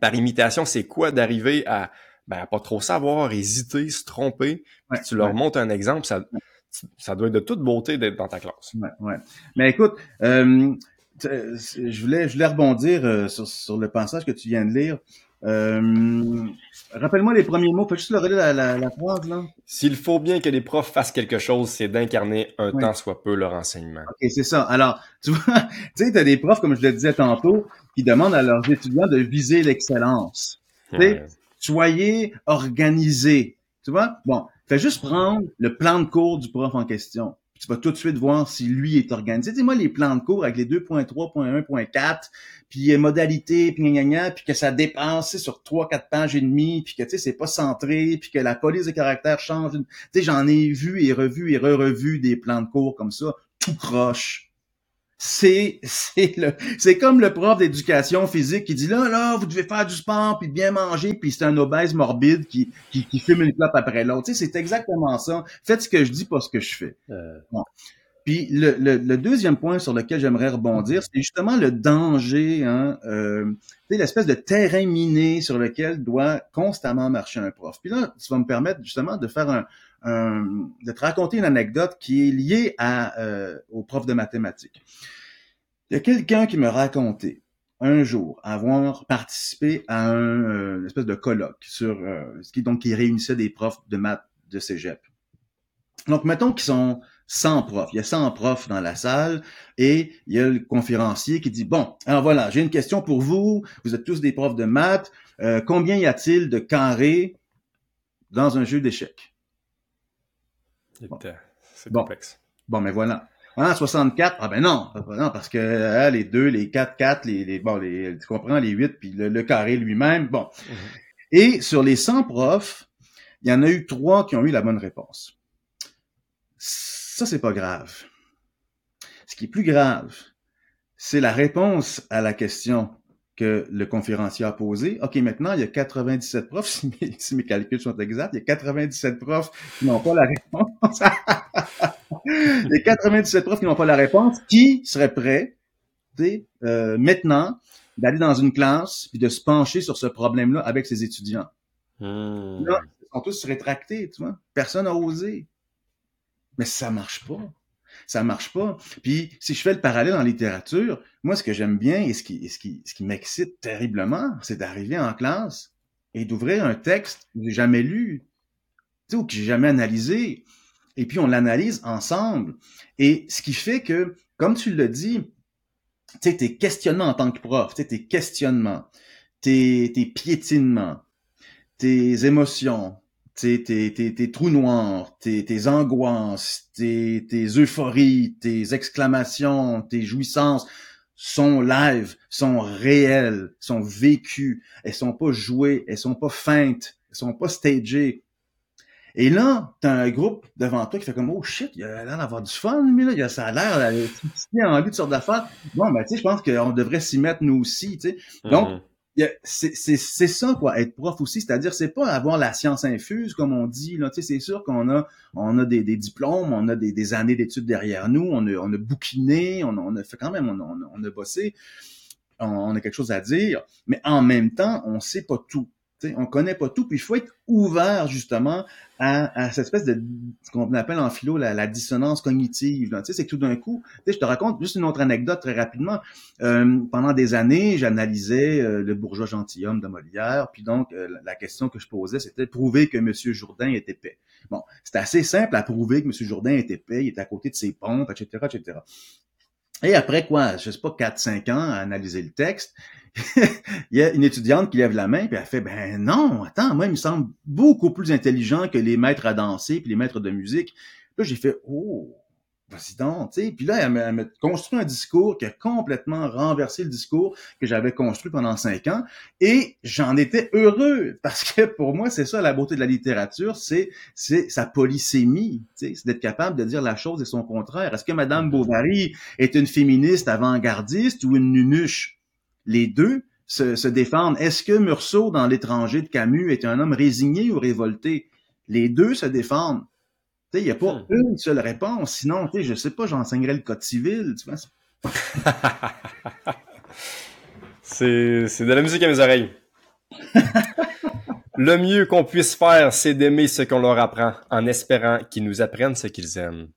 par imitation, c'est quoi d'arriver à ben pas trop savoir, hésiter, se tromper, puis tu leur montres un exemple, ça ça doit être de toute beauté d'être dans ta classe. Ouais, ouais. Mais écoute, euh, je voulais, je voulais rebondir euh, sur, sur, le passage que tu viens de lire. Euh, Rappelle-moi les premiers mots. Peux-tu juste le relire la, la, la, phrase, là? S'il faut bien que les profs fassent quelque chose, c'est d'incarner un temps soit peu leur enseignement. OK, c'est ça. Alors, tu vois, tu sais, t'as des profs, comme je le disais tantôt, qui demandent à leurs étudiants de viser l'excellence. Tu sais, soyez organisés. Tu vois? Bon, fais juste prendre le plan de cours du prof en question tu vas tout de suite voir si lui est organisé. Dis-moi les plans de cours avec les 2.3.1.4, puis modalité, puis gna, gna, puis que ça dépasse sur 3-4 pages et demie, puis que tu sais c'est pas centré, puis que la police de caractère change. Tu sais, j'en ai vu et revu et re-revu des plans de cours comme ça, tout croche c'est c'est le c'est comme le prof d'éducation physique qui dit là là vous devez faire du sport puis bien manger puis c'est un obèse morbide qui qui, qui fume une clope après l'autre. Tu sais c'est exactement ça. Faites ce que je dis pas ce que je fais. Euh. puis le, le, deuxième point sur lequel j'aimerais rebondir c'est justement le danger hein euh, tu sais l'espèce de terrain miné sur lequel doit constamment marcher un prof. Puis là ça va me permettre justement de faire un, de te raconter une anecdote qui est liée à, euh, au prof de mathématiques. Il y a quelqu'un qui me racontait un jour avoir participé à un euh, une espèce de colloque sur euh, ce qui donc qui réunissait des profs de maths de cégep. Donc mettons qu'ils sont 100 profs, il y a 100 profs dans la salle et il y a le conférencier qui dit bon, alors voilà, j'ai une question pour vous, vous êtes tous des profs de maths, euh, combien y a-t-il de carrés dans un jeu d'échecs Bon. C'est Bon. complexe. Bon, mais voilà. Ah, 64, ah ben non, non parce que euh, les deux, les 4, 4, les, les, bon, les, tu comprends, les 8, puis le, le carré lui-même, bon. Mhm. Et sur les 100 profs, il y en a eu trois qui ont eu la bonne réponse. Ça, c'est pas grave. Ce qui est plus grave, c'est la réponse à la question que le conférencier a posée. OK, maintenant, il y a 97 profs, si mes, si mes calculs sont exacts, il y a 97 profs qui n'ont pas la réponse. il y a 97 profs qui n'ont pas la réponse. Qui serait prêt, tu sais, euh, maintenant, d'aller dans une classe puis de se pencher sur ce problème-là avec ses étudiants? Hmm. Là, ils sont tous rétractés, tu vois. Personne n'a osé. Mais ça marche pas. Ça marche pas. Puis, si je fais le parallèle en littérature, moi, ce que j'aime bien et ce qui, ce qui, ce qui m'excite terriblement, c'est d'arriver en classe et d'ouvrir un texte que j'ai jamais lu, ou que j'ai jamais analysé. Et puis, on l'analyse ensemble. Et ce qui fait que, comme tu l'as dit, tu tes questionnements en tant que prof, tu tes questionnements, tes, tes piétinements, tes émotions, tes, tes, tes, tes trous noirs, tes, tes angoisses, tes, tes euphories, tes exclamations, tes jouissances sont live, sont réelles, sont vécues, elles sont pas jouées, elles sont pas feintes, elles sont pas stagées. Et là, t'as un groupe devant toi qui fait comme oh shit, il a l'air d'avoir du fun, lui là, il a ça a l'air d'aller en lui de sortes d'affaires. Bon, ben tu sais, je pense qu'on devrait s'y mettre nous aussi, tu sais. Donc, Mhm. il a- c'est ça quoi être prof aussi. C'est-à-dire c'est pas avoir la science infuse comme on dit là. Tu sais c'est sûr qu'on a on a des, diplômes on a des, années d'études derrière nous on a on a bouquiné on a, on a fait quand même on a, on a- bossé. On a quelque chose à dire. Mais en même temps on sait pas tout tu sais, on connaît pas tout puis il faut être ouvert justement à, cette espèce de ce qu'on appelle en philo la, dissonance cognitive c'est que tout d'un coup je te raconte juste une autre anecdote très rapidement euh, pendant des années, j'analysais euh, le bourgeois gentilhomme de Molière, puis donc euh, la- question que je posais, c'était prouver que Monsieur Jourdain est épais. Bon, c'était assez simple à prouver que Monsieur Jourdain est épais, il est à côté de ses pompes, etc., etc. Et après quoi, je sais pas, 4-5 ans à analyser le texte, il y a une étudiante qui lève la main, puis elle fait, ben non, attends, moi, il me semble beaucoup plus intelligent que les maîtres à danser, puis les maîtres de musique. Là, j'ai fait, oh, vas-y donc, tu sais. Puis là, elle m'a- construit un discours qui a complètement renversé le discours que j'avais construit pendant cinq ans. Et j'en étais heureux parce que pour moi, c'est ça la beauté de la littérature, c'est c'est sa polysémie, tu sais, c'est d'être capable de dire la chose et son contraire. Est-ce que Madame Bovary est une féministe avant-gardiste ou une nunuche? Les deux se, se défendent. Est-ce que Meursault, dans L'étranger de Camus, est un homme résigné ou révolté? Les deux se défendent. Tu sais, il n'y a pas Hmm. une seule réponse. Sinon, tu sais, je sais pas, j'enseignerais le code civil. Tu vois, C'est c'est de la musique à mes oreilles. Le mieux qu'on puisse faire, c'est d'aimer ce qu'on leur apprend, en espérant qu'ils nous apprennent ce qu'ils aiment.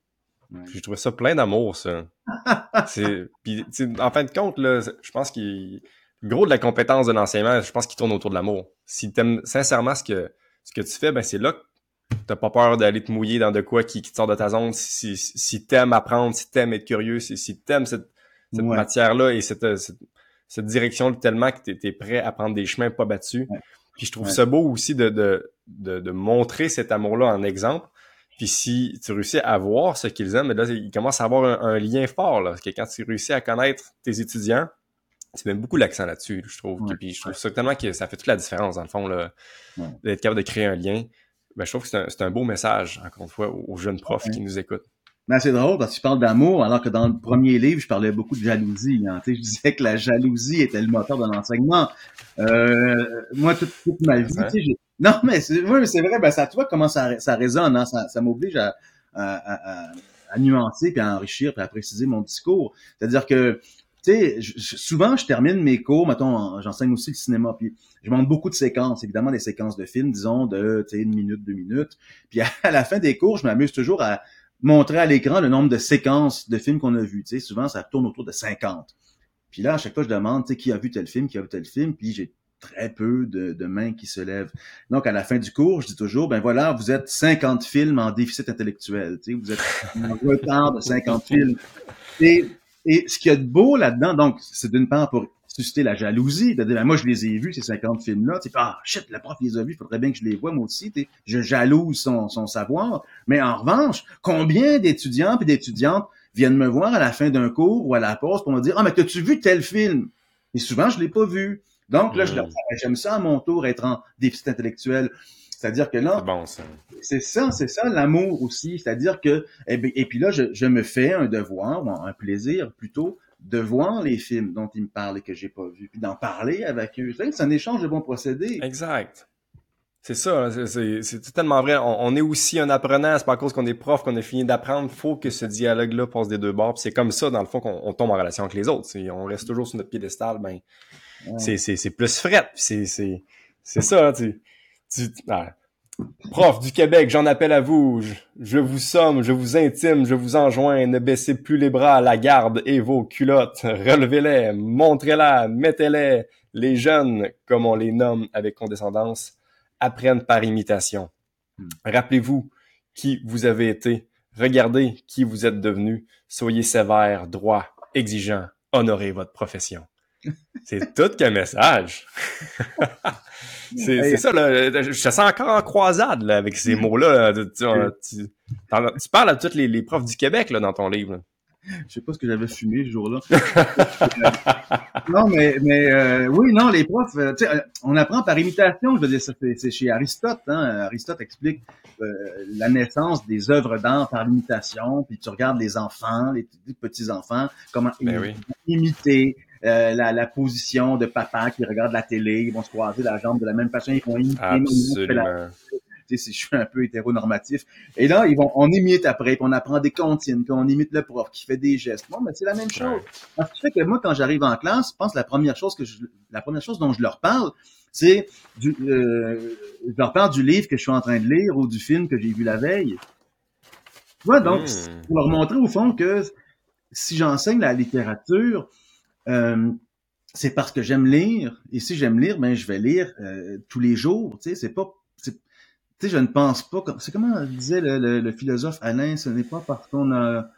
Ouais. Puis Je trouvais ça plein d'amour, ça. C'est, puis, tu en fin de compte, là, je pense qu'il le gros de la compétence de l'enseignement, je pense qu'il tourne autour de l'amour. Si t'aimes sincèrement ce que ce que tu fais, ben c'est là que t'as pas peur d'aller te mouiller dans de quoi qui, qui te sort de ta zone? Si, si, si t'aimes apprendre, si t'aimes être curieux, si, si t'aimes cette, cette Ouais. matière-là et cette, cette, cette direction tellement que t'es es prêt à prendre des chemins pas battus. Ouais. Puis je trouve Ouais. ça beau aussi de, de, de, de montrer cet amour-là en exemple. Puis si tu réussis à voir ce qu'ils aiment, ben là, il commence à avoir un, un lien fort. Là. Parce que quand tu réussis à connaître tes étudiants, tu mets beaucoup l'accent là-dessus, je trouve. Puis je trouve ça tellement que ça fait toute la différence, dans le fond, là, d'être capable de créer un lien. Ben, je trouve que c'est un, c'est un beau message, encore une fois, aux jeunes profs Ouais. qui nous écoutent. Mais c'est drôle parce que tu parles d'amour, alors que dans le premier livre, je parlais beaucoup de jalousie. Hein. Tu sais, je disais que la jalousie était le moteur de l'enseignement. Euh, moi, toute, toute ma vie, Ouais. tu sais, j'ai- non, mais c'est oui, mais c'est vrai, ben, ça, tu vois comment ça, ça résonne, hein? ça, ça m'oblige à, à, à, à- nuancer, puis à enrichir, puis à préciser mon discours. C'est-à-dire que, sais, souvent, je termine mes cours, mettons, en- j'enseigne aussi le cinéma, puis je montre beaucoup de séquences, évidemment, des séquences de films, disons, de, tu sais, une minute, deux minutes. Puis à, la fin des cours, je m'amuse toujours à montrer à l'écran le nombre de séquences de films qu'on a vus. Tu sais, souvent, ça tourne autour de 50. Puis là, à chaque fois, je demande, tu sais, qui a vu tel film, qui a vu tel film, puis j'ai très peu de, mains qui se lèvent. Donc, à la fin du cours, je dis toujours, ben voilà, vous êtes 50 films en déficit intellectuel. Vous êtes en retard de 50 films. Et ce qu'il y a de beau là-dedans, donc, c'est d'une part pour susciter la jalousie, de dire, ben, moi, je les ai vus, ces 50 films-là. Tu ah, shit, le prof les a vus, il faudrait bien que je les vois, moi aussi. Je jalouse son, son savoir. Mais en revanche, combien d'étudiants et d'étudiantes viennent me voir à la fin d'un cours ou à la pause pour me dire, ah, mais as-tu vu tel film? Et souvent, je l'ai pas vu. Donc là, je leur dis, j'aime ça à mon tour être en déficit intellectuel. C'est-à-dire que là, c'est ça, c'est ça l'amour aussi. C'est-à-dire que, et, eh et, puis là, je, je, me fais un devoir, un plaisir plutôt, de voir les films dont ils me parlent et que j'ai pas vu, puis d'en parler avec eux. C'est un échange de bons procédés. Exact. C'est ça, c'est tellement vrai. On, est aussi un apprenant, c'est pas à cause qu'on est prof qu'on a fini d'apprendre. Faut que ce dialogue-là passe des deux bords. C'est comme ça, dans le fond, qu'on tombe en relation avec les autres. On reste toujours sur notre piédestal, ben c'est plus fret. C'est ça, tu, tu ah. Prof du Québec, j'en appelle à vous. Je, vous somme, je vous intime, je vous enjoins. Ne baissez plus les bras, la garde et vos culottes. Relevez-les, montrez-les, mettez-les. Les jeunes, comme on les nomme avec condescendance, apprennent par imitation. Hmm. Rappelez-vous qui vous avez été. Regardez qui vous êtes devenu. Soyez sévère, droit, exigeant. Honorez votre profession. C'est tout qu'un message. c'est ça, là. Je te sens encore en croisade là, avec ces mots-là. Tu, parles à tous les, profs du Québec là, dans ton livre. Je sais pas ce que j'avais fumé ce jour-là. non, mais, mais euh, oui, non, les profs, euh, euh, on apprend par imitation. Je veux dire, c'est chez Aristote. Hein. Aristote explique la naissance des œuvres d'art par imitation. Puis tu regardes les enfants, les, petits enfants, comment ben imiter, euh, la, la, position de papa qui regarde la télé, ils vont se croiser la jambe de la même façon, ils vont imiter. Absolument. Tu sais, je suis un peu hétéronormatif. Et là, ils vont, on imite après, puis on apprend des comptines, puis on imite le prof qui fait des gestes. Bon, mais c'est la même chose. Parce que fait que moi, quand j'arrive en classe, je pense que la première chose que je, la première chose dont je leur parle, c'est du, euh, je leur parle du livre que je suis en train de lire ou du film que j'ai vu la veille. Tu vois, donc, hmm. pour leur montrer au fond que si j'enseigne la littérature, euh, c'est parce que j'aime lire. Et si j'aime lire, ben je vais lire euh, tous les jours. Tu sais, c'est pas, tu sais, je ne pense pas. C'est comment disait le, le, philosophe Alain. Ce n'est pas parce qu'on a,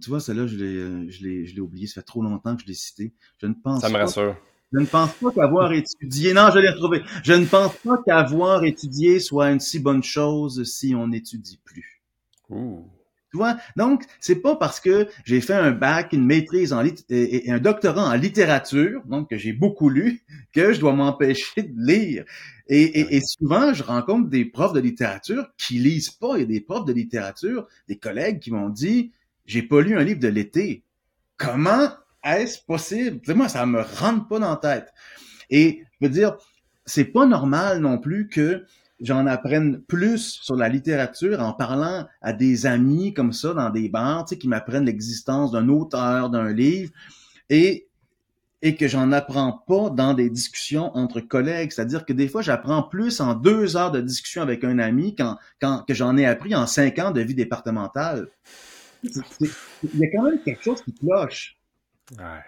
tu vois, celle-là, je l'ai, je l'ai, je l'ai oublié. Ça fait trop longtemps que je l'ai cité. Je ne pense. Ça me rassure. Je ne pense pas qu'avoir étudié, non, je l'ai retrouvé. Je ne pense pas qu'avoir étudié soit une si bonne chose si on n'étudie plus. Ouh. Tu vois? Donc, c'est pas parce que j'ai fait un bac, une maîtrise en et, un doctorat en littérature, donc que j'ai beaucoup lu, que je dois m'empêcher de lire. Et, et, souvent, je rencontre des profs de littérature qui lisent pas. Il y a des profs de littérature, des collègues qui m'ont dit, j'ai pas lu un livre de l'été. Comment est-ce possible? Moi, ça me rentre pas dans la tête. Et je veux dire, c'est pas normal non plus que j'en apprenne plus sur la littérature en parlant à des amis comme ça dans des bars, tu sais, qui m'apprennent l'existence d'un auteur, d'un livre, et et que j'en apprends pas dans des discussions entre collègues. C'est-à-dire que des fois, j'apprends plus en deux heures de discussion avec un ami quand, que j'en ai appris en cinq ans de vie départementale. Il y a quand même quelque chose qui cloche. Ouais.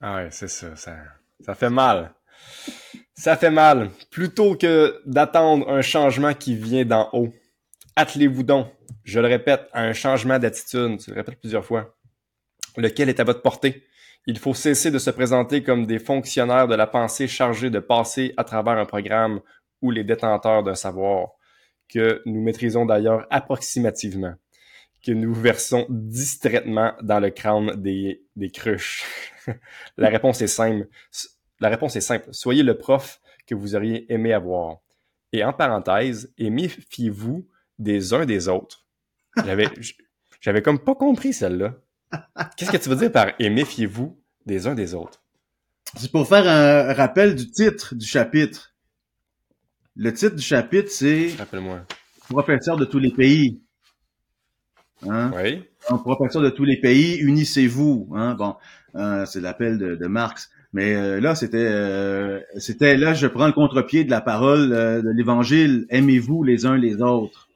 Ah ouais, c'est ça, ça. Ça fait mal. Ça fait mal. Plutôt que d'attendre un changement qui vient d'en haut, attelez-vous donc, je le répète, à un changement d'attitude, tu le répètes plusieurs fois, lequel est à votre portée? Il faut cesser de se présenter comme des fonctionnaires de la pensée chargés de passer à travers un programme ou les détenteurs d'un savoir, que nous maîtrisons d'ailleurs approximativement, que nous versons distraitement dans le crâne des, des cruches. La réponse est simple. La réponse est simple. Soyez le prof que vous auriez aimé avoir. Et en parenthèse, et méfiez-vous des uns des autres? J'avais, j'avais comme pas compris celle-là. Qu'est-ce que tu veux dire par et méfiez-vous des uns des autres? C'est pour faire un rappel du titre du chapitre. Le titre du chapitre, c'est Rappelle-moi. Professeur de tous les pays. Hein? Oui. professeur de tous les pays, unissez-vous. Hein? Bon, euh, c'est l'appel de, de Marx. Mais euh, là, c'était, euh, c'était là, je prends le contre-pied de la parole euh, de l'Évangile. Aimez-vous les uns les autres.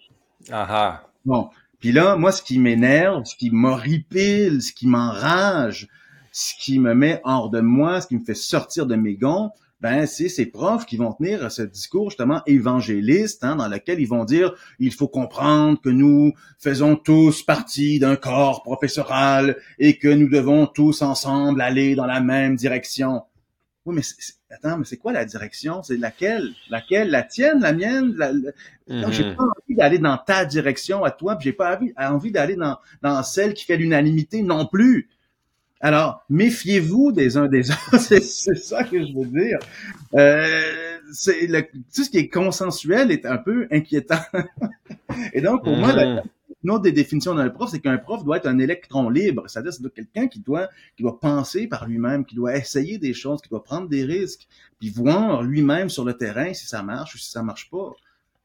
Ah, ah Bon. Puis là, moi, ce qui m'énerve, ce qui m'horripile, ce qui m'enrage, ce qui me met hors de moi, ce qui me fait sortir de mes gonds, ben c'est ces profs qui vont tenir ce discours justement évangéliste hein, dans lequel ils vont dire il faut comprendre que nous faisons tous partie d'un corps professoral et que nous devons tous ensemble aller dans la même direction. Oui, mais attends, mais c'est quoi la direction? C'est laquelle? Laquelle? La tienne, la mienne? La, J'ai mm-hmm. pas envie d'aller dans ta direction à toi, puis j'ai pas envie, envie d'aller dans, dans celle qui fait l'unanimité non plus. Alors, méfiez-vous des uns des autres, c'est ça que je veux dire. Euh, c'est tout ce qui est consensuel est un peu inquiétant. Et donc, pour moi, la, mm-hmm. une autre des définitions d'un prof, c'est qu'un prof doit être un électron libre, c'est-à-dire c'est quelqu'un qui doit qui doit penser par lui-même, qui doit essayer des choses, qui doit prendre des risques, puis voir lui-même sur le terrain si ça marche ou si ça marche pas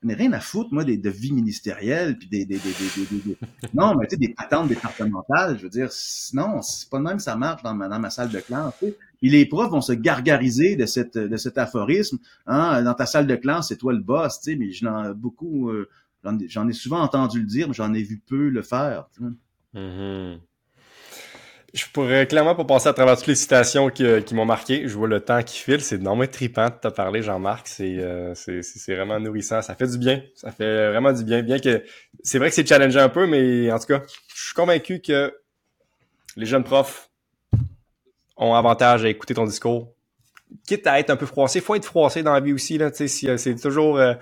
n'ai rien à foutre, moi, des, de vie ministérielle, puis des, des, des, non, mais tu sais, des patentes départementales, je veux dire, non, c'est pas de même ça marche dans ma, dans ma salle de classe, tu sais. Et les profs vont se gargariser de cette de cet aphorisme, hein, dans ta salle de classe, c'est toi le boss, tu sais, mais j'en ai beaucoup, euh, j'en ai souvent entendu le dire, mais j'en ai vu peu le faire. Tu sais je pourrais clairement pas passer à travers toutes les citations qui, euh, m'ont marqué. Je vois le temps qui file. C'est normalement tripant de te parler, Jean-Marc. Euh, c'est, c'est, vraiment nourrissant. Ça fait du bien. Ça fait vraiment du bien. Bien que c'est vrai que c'est challengeant un peu, mais en tout cas, je suis convaincu que les jeunes profs ont avantage à écouter ton discours quitte à être un peu froissé, faut être froissé dans la vie aussi là. Tu sais, euh, c'est toujours euh,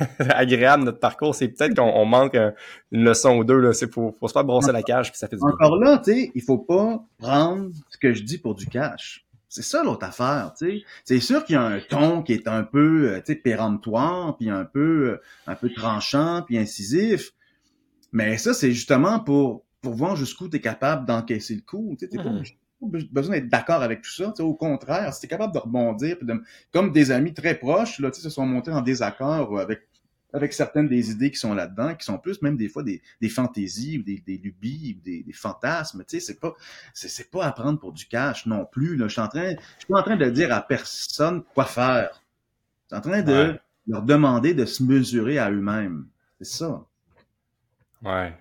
agréable notre parcours. C'est peut-être qu'on manque une leçon ou deux là. C'est faut, faut se faire brosser la cage puis ça fait du Encore là, tu sais, il faut pas prendre ce que je dis pour du cash. C'est ça l'autre affaire, tu sais. C'est sûr qu'il y a un ton qui est un peu, euh, tu sais, péremptoire, puis un peu, un peu tranchant, puis incisif. Mais ça, c'est justement pour pour voir jusqu'où tu es capable d'encaisser le coup. Tu sais, pas hmm besoin d'être d'accord avec tout ça. Au contraire, si tu es capable de rebondir, comme des amis très proches, là, se sont montés en désaccord avec avec certaines des idées qui sont là-dedans, qui sont plus même des fois des, des fantaisies ou des, des lubies ou des, des fantasmes. Tu sais, c'est pas c'est, pas à prendre pour du cash non plus. Là. Je suis en train, je suis pas en train de dire à personne quoi faire. Je suis en train de leur demander de se mesurer à eux-mêmes. C'est ça. Ouais.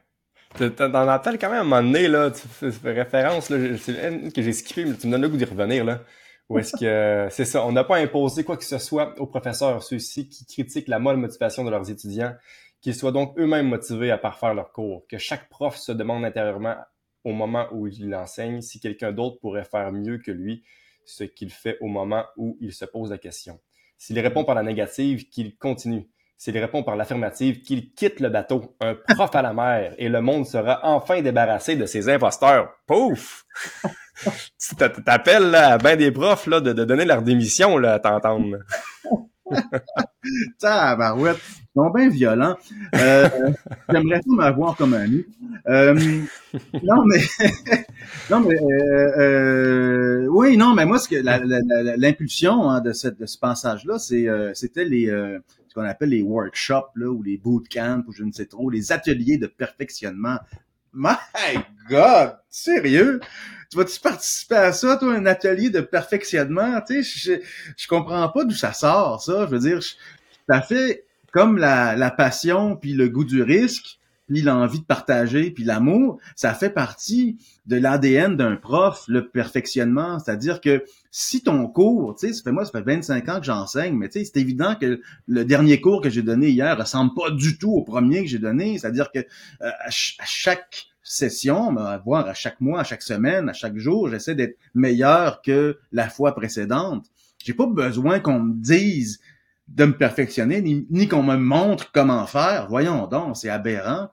Dans l'appel, quand même, à un moment donné, là, tu fais référence, là, que j'ai skippé, mais tu me donnes le goût d'y revenir, là. Ou est-ce que, c'est ça, on n'a pas imposé quoi que ce soit aux professeurs, ceux-ci qui critiquent la molle motivation de leurs étudiants, qu'ils soient donc eux-mêmes motivés à parfaire leur cours, que chaque prof se demande intérieurement au moment où il enseigne si quelqu'un d'autre pourrait faire mieux que lui ce qu'il fait au moment où il se pose la question. S'il répond par la négative, qu'il continue s'il répond par l'affirmative qu'il quitte le bateau, un prof à la mer, et le monde sera enfin débarrassé de ses imposteurs. Pouf! tu t'appelles à ben des profs là, de, donner leur démission là, à t'entendre. Tabarouette, ils sont bien violents. Euh, J'aimerais tout m'avoir comme ami. Euh, non, mais, non, mais, euh, oui, non, mais moi, ce que l'impulsion hein, de, cette, de ce passage-là, c'est, euh, c'était les, ce qu'on appelle les workshops là, ou les bootcamps ou je ne sais trop, les ateliers de perfectionnement. My God! Sérieux? Tu vas-tu participer à ça, toi, un atelier de perfectionnement? Tu sais, je, je comprends pas d'où ça sort, ça. Je veux dire, ça fait comme la, la passion puis le goût du risque puis l'envie de partager, puis l'amour, ça fait partie de l'ADN d'un prof, le perfectionnement. C'est-à-dire que si ton cours, tu sais, ça fait moi, ça fait 25 ans que j'enseigne, mais tu sais, c'est évident que le dernier cours que j'ai donné hier ressemble pas du tout au premier que j'ai donné. C'est-à-dire que euh, à, chaque session, voire à chaque mois, à chaque semaine, à chaque jour, j'essaie d'être meilleur que la fois précédente. J'ai pas besoin qu'on me dise de me perfectionner, ni, qu'on me montre comment faire. Voyons donc, c'est aberrant.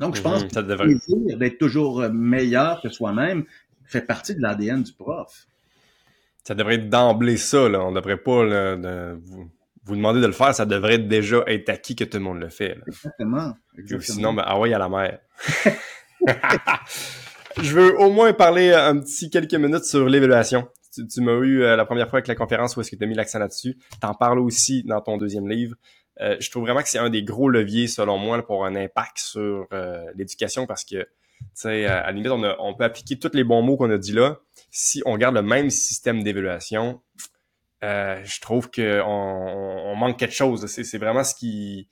Donc, je pense mhm, que le plaisir d'être toujours meilleur que soi-même fait partie de l'ADN du prof. Ça devrait être d'emblée ça, là. On devrait pas vous, vous, demander de le faire, ça devrait déjà être acquis que tout le monde le fait. Exactement. Sinon, ben, ah ouais, à la mer. je veux au moins parler un petit quelques minutes sur l'évaluation tu, m'as eu euh, la première fois avec la conférence où est-ce que tu as mis l'accent là-dessus. Tu en parles aussi dans ton deuxième livre. Euh, je trouve vraiment que c'est un des gros leviers, selon moi, pour un impact sur euh, l'éducation parce que, tu sais, à, la limite, on, peut appliquer tous les bons mots qu'on a dit là. Si on garde le même système d'évaluation, je trouve qu'on on, manque quelque chose. C'est vraiment ce qui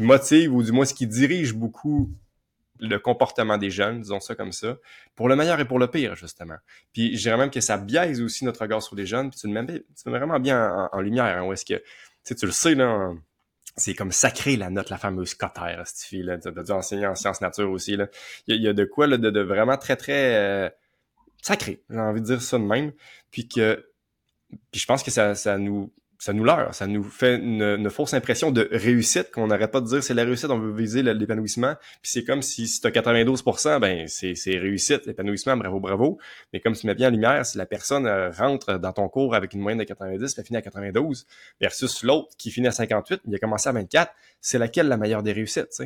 motive ou du moins ce qui dirige beaucoup le comportement des jeunes, disons ça comme ça, pour le meilleur et pour le pire, justement. Puis je dirais même que ça biaise aussi notre regard sur les jeunes, puis tu le mets, tu mets vraiment bien en, lumière, hein, où est-ce que, tu le sais, là, c'est comme sacré la note, la fameuse cotère, cette fille-là. Tu as dû enseigner en sciences nature aussi. Là. Il, y a, de quoi là, de, vraiment très, très euh, sacré, j'ai envie de dire ça de même. Puis que puis je pense que ça, ça nous ça nous leurre, ça nous fait une, fausse impression de réussite qu'on n'arrête pas de dire c'est la réussite, on veut viser l'épanouissement. Puis c'est comme si, si tu as 92%, ben c'est, c'est réussite, l'épanouissement, bravo, bravo. Mais comme tu mets bien en lumière, si la personne euh, rentre dans ton cours avec une moyenne de 90, elle finit à 92, versus l'autre qui finit à 58, il a commencé à 24, c'est laquelle la meilleure des réussites?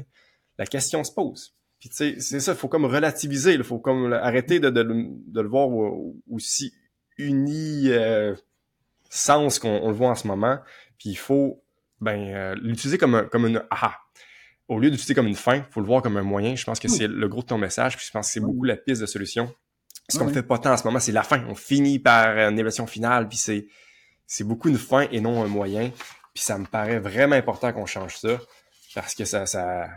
La question se pose. Puis tu sais, c'est ça, faut comme relativiser, il faut comme arrêter de, de, de, le voir aussi uni... Euh, sens qu'on le voit en ce moment. Puis il faut ben, euh, l'utiliser comme, un, comme une aha. Au lieu d'utiliser comme une fin, il faut le voir comme un moyen. Je pense que c'est le gros de ton message. Puis je pense que c'est beaucoup la piste de solution. Ce qu'on ne fait pas tant en ce moment, c'est la fin. On finit par une évaluation finale. Puis c'est, c'est beaucoup une fin et non un moyen. Puis ça me paraît vraiment important qu'on change ça. Parce que ça, ça,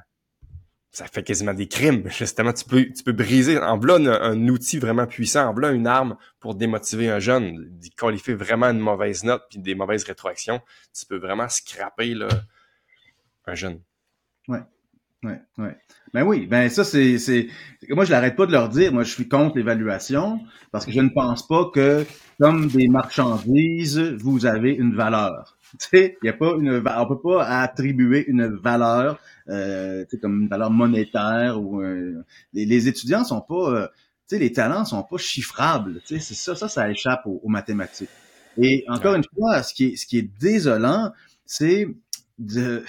ça fait quasiment des crimes. Justement, tu peux, tu peux briser, en blanc un, outil vraiment puissant, en blanc une arme pour démotiver un jeune, d'y qualifier vraiment une mauvaise note puis des mauvaises rétroactions. Tu peux vraiment scraper là, un jeune. Ouais. Ouais, ouais. Ben oui, ben ça c'est c'est moi je l'arrête pas de leur dire, moi je suis contre l'évaluation parce que je ne pense pas que comme des marchandises, vous avez une valeur. Tu sais, il y a pas une on peut pas attribuer une valeur euh, comme une valeur monétaire ou euh, les, étudiants sont pas euh, tu sais les talents sont pas chiffrables, tu sais, c'est ça ça ça échappe aux, mathématiques. Et encore une fois, ce qui est ce qui est désolant, c'est de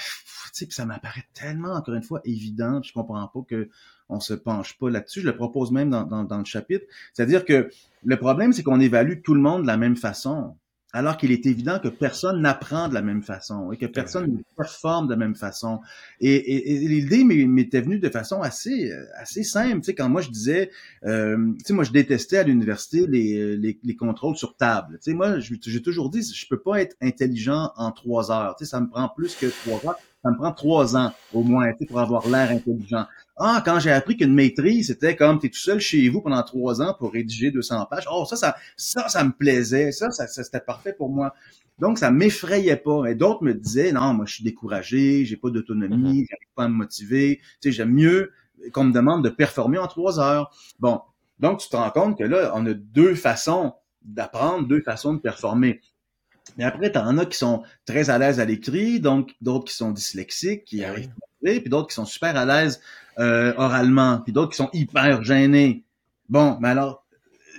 sais, ça m'apparaît tellement, encore une fois, évident, je comprends pas que on se penche pas là-dessus. Je le propose même dans, dans, dans le chapitre. C'est-à-dire que le problème, c'est qu'on évalue tout le monde de la même façon alors qu'il est évident que personne n'apprend de la même façon et que personne ne performe de la même façon. Et, et, l'idée m'était venue de façon assez assez simple. Tu sais, quand moi je disais, euh, tu sais, moi je détestais à l'université les, les, les, contrôles sur table. Tu sais, moi j'ai toujours dit, je peux pas être intelligent en trois heures. Tu sais, ça me prend plus que trois heures ça me prend trois ans au moins pour avoir l'air intelligent. Ah, quand j'ai appris qu'une maîtrise, c'était comme tu es tout seul chez vous pendant trois ans pour rédiger 200 pages. Oh, ça, ça, ça, ça me plaisait. Ça, ça, c'était parfait pour moi. Donc, ça m'effrayait pas. Et d'autres me disaient, non, moi, je suis découragé, j'ai pas d'autonomie, mm-hmm. j'arrive pas à me motiver. Tu sais, j'aime mieux qu'on me demande de performer en trois heures. Bon. Donc, tu te rends compte que là, on a deux façons d'apprendre, deux façons de performer. Mais après, tu en as qui sont très à l'aise à l'écrit, donc d'autres qui sont dyslexiques, qui ben arrivent à puis d'autres qui sont super à l'aise euh, oralement, puis d'autres qui sont hyper gênés. Bon, mais alors,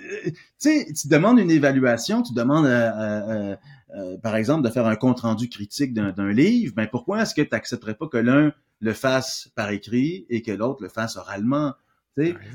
euh, tu sais, tu demandes une évaluation, tu demandes, euh, par exemple, de faire un compte-rendu critique d'un livre, ben pourquoi est-ce que tu n'accepterais pas que l'un le fasse par écrit et que l'autre le fasse oralement?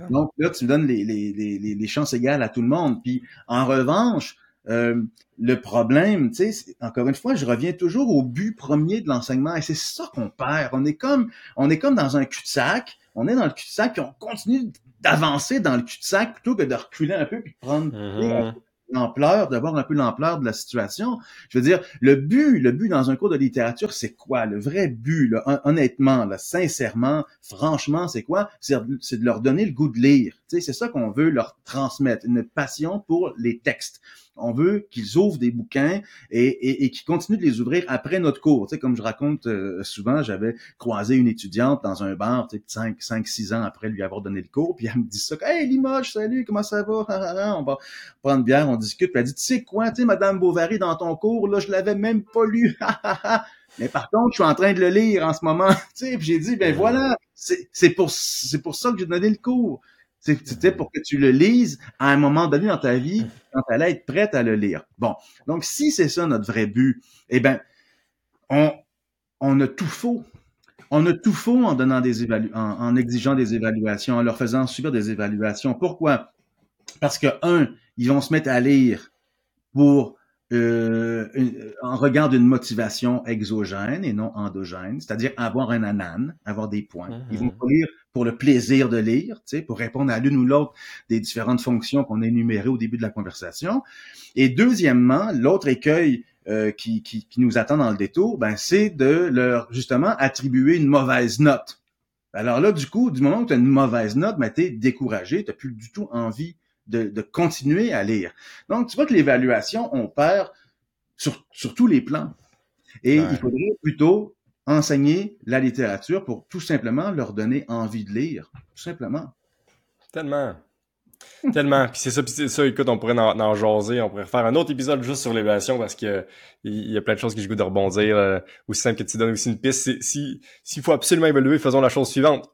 Donc là, tu donnes les, les, les, les chances égales à tout le monde. Puis en revanche, euh, le problème, tu sais, encore une fois, je reviens toujours au but premier de l'enseignement et c'est ça qu'on perd. On est comme, on est comme dans un cul-de-sac. On est dans le cul-de-sac puis on continue d'avancer dans le cul-de-sac plutôt que de reculer un peu puis de prendre mm-hmm l'ampleur, d'avoir un peu l'ampleur de la situation. Je veux dire, le but, le but dans un cours de littérature, c'est quoi? Le vrai but, là, honnêtement, là, sincèrement, franchement, c'est quoi? C'est de leur donner le goût de lire. C'est ça qu'on veut leur transmettre, une passion pour les textes. On veut qu'ils ouvrent des bouquins et, et, et qu'ils continuent de les ouvrir après notre cours. Tu sais, comme je raconte euh, souvent, j'avais croisé une étudiante dans un bar, tu sais, 5, 5, 6 ans après lui avoir donné le cours, puis elle me dit ça, « Hey Limoges, salut, comment ça va? on va prendre une bière, on discute. Puis elle dit, tu sais quoi, tu sais, Madame Bovary, dans ton cours, là, je l'avais même pas lu. Mais par contre, je suis en train de le lire en ce moment. Tu sais, puis j'ai dit, ben voilà, c'est pour, c'est pour ça que j'ai donné le cours. C'était pour que tu le lises à un moment donné dans ta vie, quand tu allais être prête à le lire. Bon, donc si c'est ça notre vrai but, eh ben, on, on a tout faux. On a tout faux en donnant des évalu en, en, exigeant des évaluations, en leur faisant subir des évaluations. Pourquoi? Parce que, un, ils vont se mettre à lire pour euh, en regard d'une motivation exogène et non endogène, c'est-à-dire avoir un anan, avoir des points. Ils vont pas lire pour le plaisir de lire, tu sais, pour répondre à l'une ou l'autre des différentes fonctions qu'on a énumérées au début de la conversation. Et deuxièmement, l'autre écueil euh, qui, qui, qui, nous attend dans le détour, ben, c'est de leur justement attribuer une mauvaise note Alors là, du coup, du moment où tu as une mauvaise note, ben, tu es découragé, tu n'as plus du tout envie de, de, continuer à lire. Donc, tu vois que l'évaluation, on perd sur, sur tous les plans. Et il faudrait plutôt enseigner la littérature pour tout simplement leur donner envie de lire, tout simplement. Tellement. Tellement. Puis c'est ça, puis ça, écoute, on pourrait en, en, jaser, on pourrait faire un autre épisode juste sur l'évaluation parce que il y a plein de choses que je goût de rebondir. Euh, aussi simple que tu donnes aussi une piste. Si s'il faut absolument évaluer, faisons la chose suivante.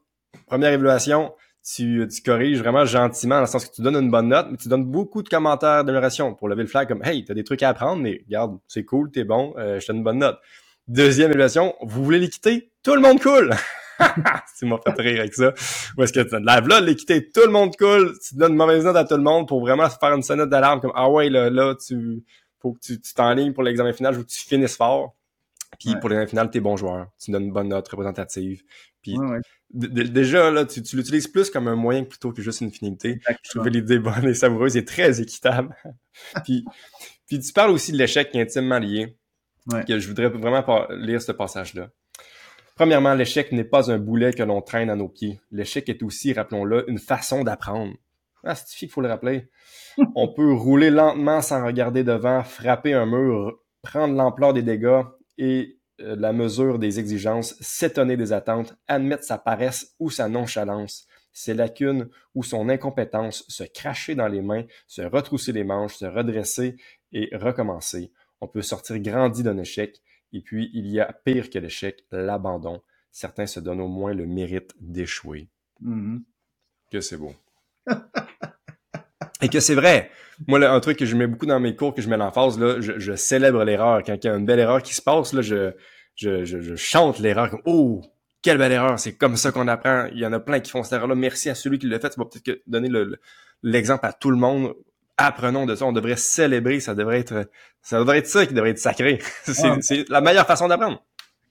Première évaluation, tu, tu corriges vraiment gentiment, dans le sens que tu donnes une bonne note, mais tu donnes beaucoup de commentaires d'amélioration pour lever le flag comme Hey, t'as des trucs à apprendre, mais regarde, c'est cool, t'es bon, euh, je te donne une bonne note. Deuxième évaluation, vous voulez l'équité? Tout le monde cool! tu m'as fait rire avec ça. Ou est-ce que tu là, là l'équité, tout le monde cool, tu donnes une mauvaise note à tout le monde pour vraiment faire une sonnette d'alarme comme Ah ouais, là, là, tu faut que tu t'enlignes pour l'examen final, je veux que tu finisses fort. Puis pour l'examen final, t'es bon joueur. Tu donnes une bonne note représentative. Puis déjà, là, tu, l'utilises plus comme un moyen plutôt que juste une finalité. Je trouve l'idée bonne et savoureuse et très équitable. puis, puis tu parles aussi de l'échec qui est intimement lié. Que je voudrais vraiment lire ce passage-là. Premièrement, l'échec n'est pas un boulet que l'on traîne à nos pieds. L'échec est aussi, rappelons-le, une façon d'apprendre. Ah, c'est qu'il faut le rappeler. On peut rouler lentement sans regarder devant, frapper un mur, prendre l'ampleur des dégâts et euh, la mesure des exigences, s'étonner des attentes, admettre sa paresse ou sa nonchalance, ses lacunes ou son incompétence, se cracher dans les mains, se retrousser les manches, se redresser et recommencer. On peut sortir grandi d'un échec, et puis il y a pire que l'échec, l'abandon. Certains se donnent au moins le mérite d'échouer. Mm-hmm. Que c'est beau. et que c'est vrai. Moi, un truc que je mets beaucoup dans mes cours, que je mets l'emphase, là, je, je célèbre l'erreur. Quand il y a une belle erreur qui se passe, là, je, je, je, chante l'erreur comme Oh, quelle belle erreur, c'est comme ça qu'on apprend. Il y en a plein qui font cette erreur-là. Merci à celui qui l'a fait. Ça va peut-être donner l'exemple à tout le monde. Apprenons de ça. On devrait célébrer. Ça devrait être, ça devrait être ça qui devrait être sacré. c'est la meilleure façon d'apprendre.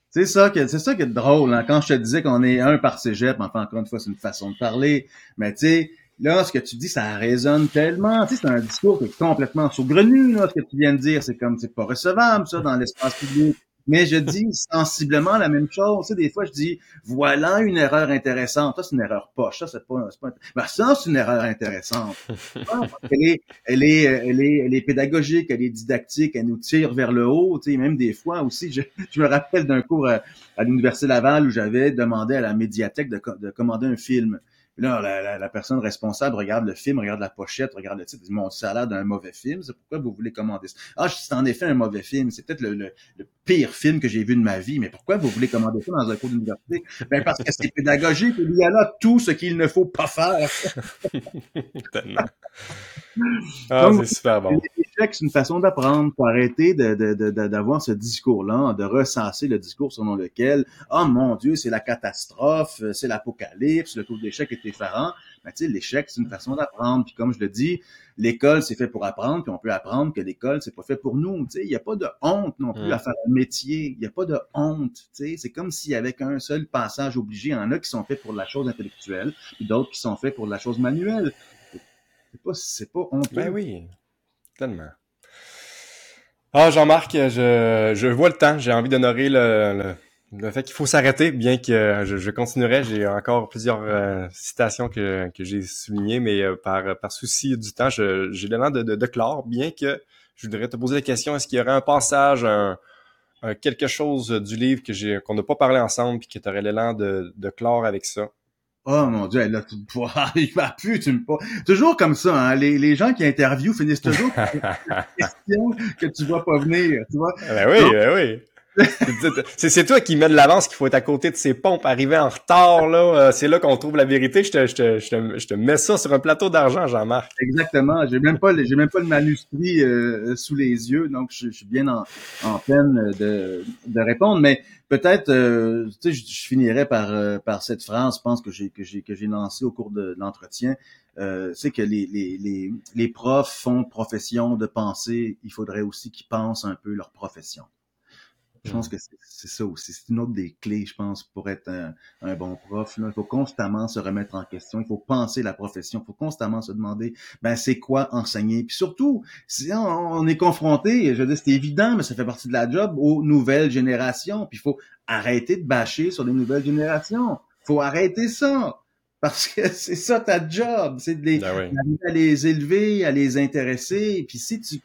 C'est ça que c'est ça qui est drôle. Hein. Quand je te disais qu'on est un par cégep, enfin encore une fois, c'est une façon de parler. Mais tu sais, là, ce que tu dis, ça résonne tellement. Tu sais, c'est un discours qui est complètement saugrenu, là, ce que tu viens de dire. C'est comme, c'est pas recevable, ça, dans l'espace public. Mais je dis sensiblement la même chose. Tu sais, des fois, je dis, voilà une erreur intéressante. Ça, c'est une erreur poche. Ça, c'est pas, c'est pas, ben, ça, c'est une erreur intéressante. elle est, elle est, elle est, elle est pédagogique, elle est didactique, elle nous tire vers le haut. Tu sais, même des fois aussi, je, je me rappelle d'un cours à, l'Université Laval où j'avais demandé à la médiathèque de, de commander un film là, la, la, personne responsable regarde le film, regarde la pochette, regarde le titre, dit, mon, ça a l'air d'un mauvais film, c'est pourquoi vous voulez commander ça? Ah, c'est en effet un mauvais film, c'est peut-être le, le, pire film que j'ai vu de ma vie, mais pourquoi vous voulez commander ça dans un cours d'université? Ben, parce que c'est pédagogique, il y a là tout ce qu'il ne faut pas faire. Ah, c'est super bon. L'échec, c'est une façon d'apprendre. Faut arrêter d'avoir ce discours-là, de recenser le discours selon lequel, oh mon Dieu, c'est la catastrophe, c'est l'apocalypse, le taux d'échec tu sais, l'échec, c'est une façon d'apprendre. Puis comme je le dis, l'école, c'est fait pour apprendre, puis on peut apprendre que l'école, c'est pas fait pour nous. Tu sais, il n'y a pas de honte non plus à mm. faire un métier. Il n'y a pas de honte. Tu sais, c'est comme s'il y avait qu'un seul passage obligé. Il y en a qui sont faits pour la chose intellectuelle, puis d'autres qui sont faits pour la chose manuelle. C'est pas, c'est pas honteux. Ben oui, tellement. Ah, Jean-Marc, je, je vois le temps. J'ai envie d'honorer le, le, fait qu'il faut s'arrêter, bien que je, je continuerai. J'ai encore plusieurs euh, citations que, que j'ai soulignées, mais euh, par, par souci du temps, j'ai l'élan de, de, de, clore, bien que je voudrais te poser la question, est-ce qu'il y aurait un passage, un, quelque chose du livre que j'ai qu'on n'a pas parlé ensemble, puis que tu aurais l'élan de, de clore avec ça? Oh mon dieu, là, tu il va plus, tu me. Toujours comme ça, hein. Les, les gens qui interviewent finissent toujours par des questions que tu vois pas venir, tu vois. Ben oui, ben oui c'est toi qui mets de l'avance qu'il faut être à côté de ces pompes, arriver en retard, là. Euh, c'est là qu'on trouve la vérité. Je te, je, te, je, te, je te mets ça sur un plateau d'argent, Jean-Marc. Exactement. J'ai même pas, j'ai même pas le manuscrit euh, sous les yeux, donc je, suis bien en, en peine de, de répondre. Mais peut-être, euh, tu sais, je, finirais par, par cette phrase, je pense que j'ai que que j'ai lancée au cours de, l'entretien. c'est que les, les, les profs font profession de penser, il faudrait aussi qu'ils pensent un peu leur profession. Je pense que c'est ça aussi. C'est une autre des clés, je pense, pour être un, bon prof. Il faut constamment se remettre en question. Il faut penser la profession. Il faut constamment se demander, ben, c'est quoi enseigner? Puis surtout, si on, est confronté, je veux dire, c'est évident, mais ça fait partie de la job, aux nouvelles générations. Puis il faut arrêter de bâcher sur les nouvelles générations. faut arrêter ça. Parce que c'est ça ta job, c'est de les, Ben oui. à les élever, à les intéresser. Puis si tu,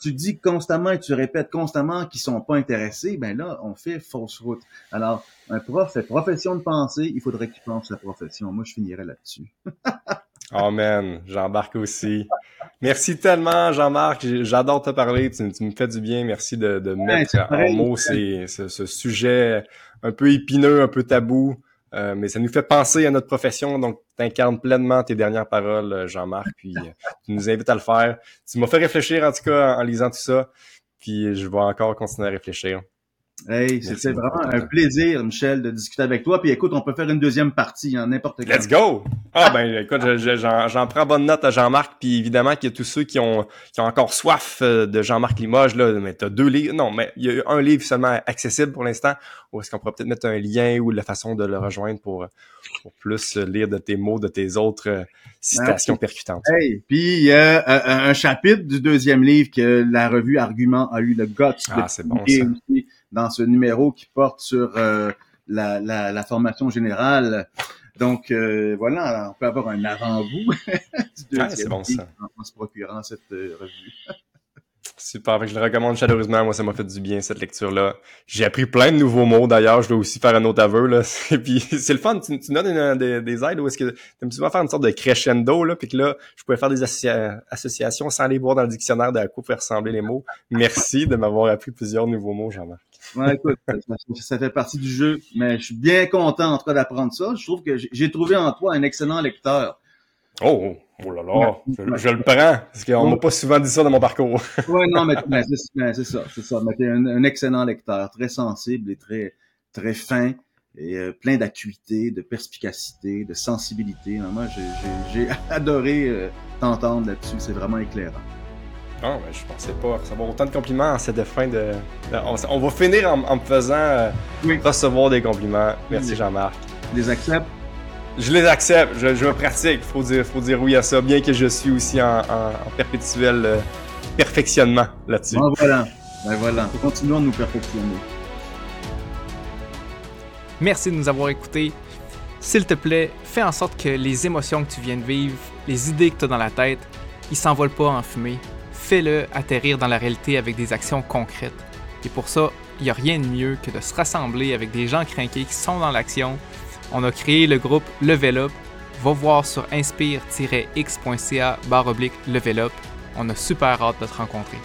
tu dis constamment et tu répètes constamment qu'ils sont pas intéressés, ben là, on fait fausse route. Alors, un prof fait profession de pensée, il faudrait qu'il pense sa profession. Moi, je finirais là-dessus. Oh man, j'embarque aussi. Merci tellement, Jean-Marc. J'adore te parler. Tu, tu me fais du bien. Merci de, de mettre en mots ces- ce, ce sujet un peu épineux, un peu tabou. Euh, mais ça nous fait penser à notre profession. Donc, tu incarnes pleinement tes dernières paroles, euh, Jean-Marc. Puis, euh, tu nous invites à le faire. Tu m'as fait réfléchir, en tout cas, en, en lisant tout ça. Puis, je vais encore continuer à réfléchir. Hey, c'était vraiment un plaisir, Michel, de discuter avec toi. Puis écoute, on peut faire une deuxième partie, en n'importe quand. Let's go! Ah ben écoute, je- je- j'en prends bonne note à Jean-Marc, puis évidemment qu'il y a tous ceux qui ont, qui ont encore soif euh, de Jean-Marc Limoges, là, mais t'as deux livres, non, mais il y a un livre seulement accessible pour l'instant, ou est-ce qu'on pourrait peut-être mettre un lien ou la façon de le rejoindre pour, pour plus lire de tes mots, de tes autres euh, citations percutantes? Hey, puis il y a un chapitre du deuxième livre que la revue Argument a eu le guts Ah, de c'est bon, ça. aussi dans ce numéro qui porte sur euh, la, la, la formation générale. Donc euh, voilà, on peut avoir un avant-goût Ah, c'est bon, ça. en, en se procurant cette euh, revue. Super, je le recommande chaleureusement. Moi, ça m'a fait du bien, cette lecture-là. J'ai appris plein de nouveaux mots, d'ailleurs. Je dois aussi faire un autre aveu, là. Et puis, c'est le fun. Tu, tu donnes une- des, des aides où est-ce que tu souvent faire une sorte de crescendo, là, puis que là, je pouvais faire des associa- associations sans les voir dans le dictionnaire de à quoi faire ressembler les mots. Merci de m'avoir appris plusieurs nouveaux mots, Jean-Marc. Ouais, écoute, ça, fait partie du jeu, mais je suis bien content en tout cas d'apprendre ça. Je trouve que j'ai- trouvé en toi un excellent lecteur. Oh, oh là là, je, je le prends, parce qu'on m'a pas souvent dit ça dans mon parcours. Ouais, non, mais mais c'est ça, c'est ça. Mais t'es un, un excellent lecteur, très sensible et très très fin et euh, plein d'acuité, de perspicacité, de sensibilité. Moi, j'ai adoré euh, t'entendre là-dessus. C'est vraiment éclairant. Ah, ben, je pensais pas recevoir autant de compliments en cette fin de... On, on va finir en, en me faisant euh, Oui. recevoir des compliments. Merci, Oui. Jean-Marc. Tu les acceptes? Je les accepte, je, je me pratique, faut dire, faut dire oui à ça, bien que je suis aussi en, en- en perpétuel euh, perfectionnement là-dessus. Ben voilà. Ben voilà. Continuons de nous perfectionner. Merci de nous avoir écoutés. S'il te plaît, fais en sorte que les émotions que tu viens de vivre, les idées que tu as dans la tête, ils s'envolent pas en fumée. Fais-le atterrir dans la réalité avec des actions concrètes. Et pour ça, il n'y a rien de mieux que de se rassembler avec des gens craqués qui sont dans l'action. On a créé le groupe Level Up. Va voir sur inspire-x.ca barre oblique Level Up. On a super hâte de te rencontrer.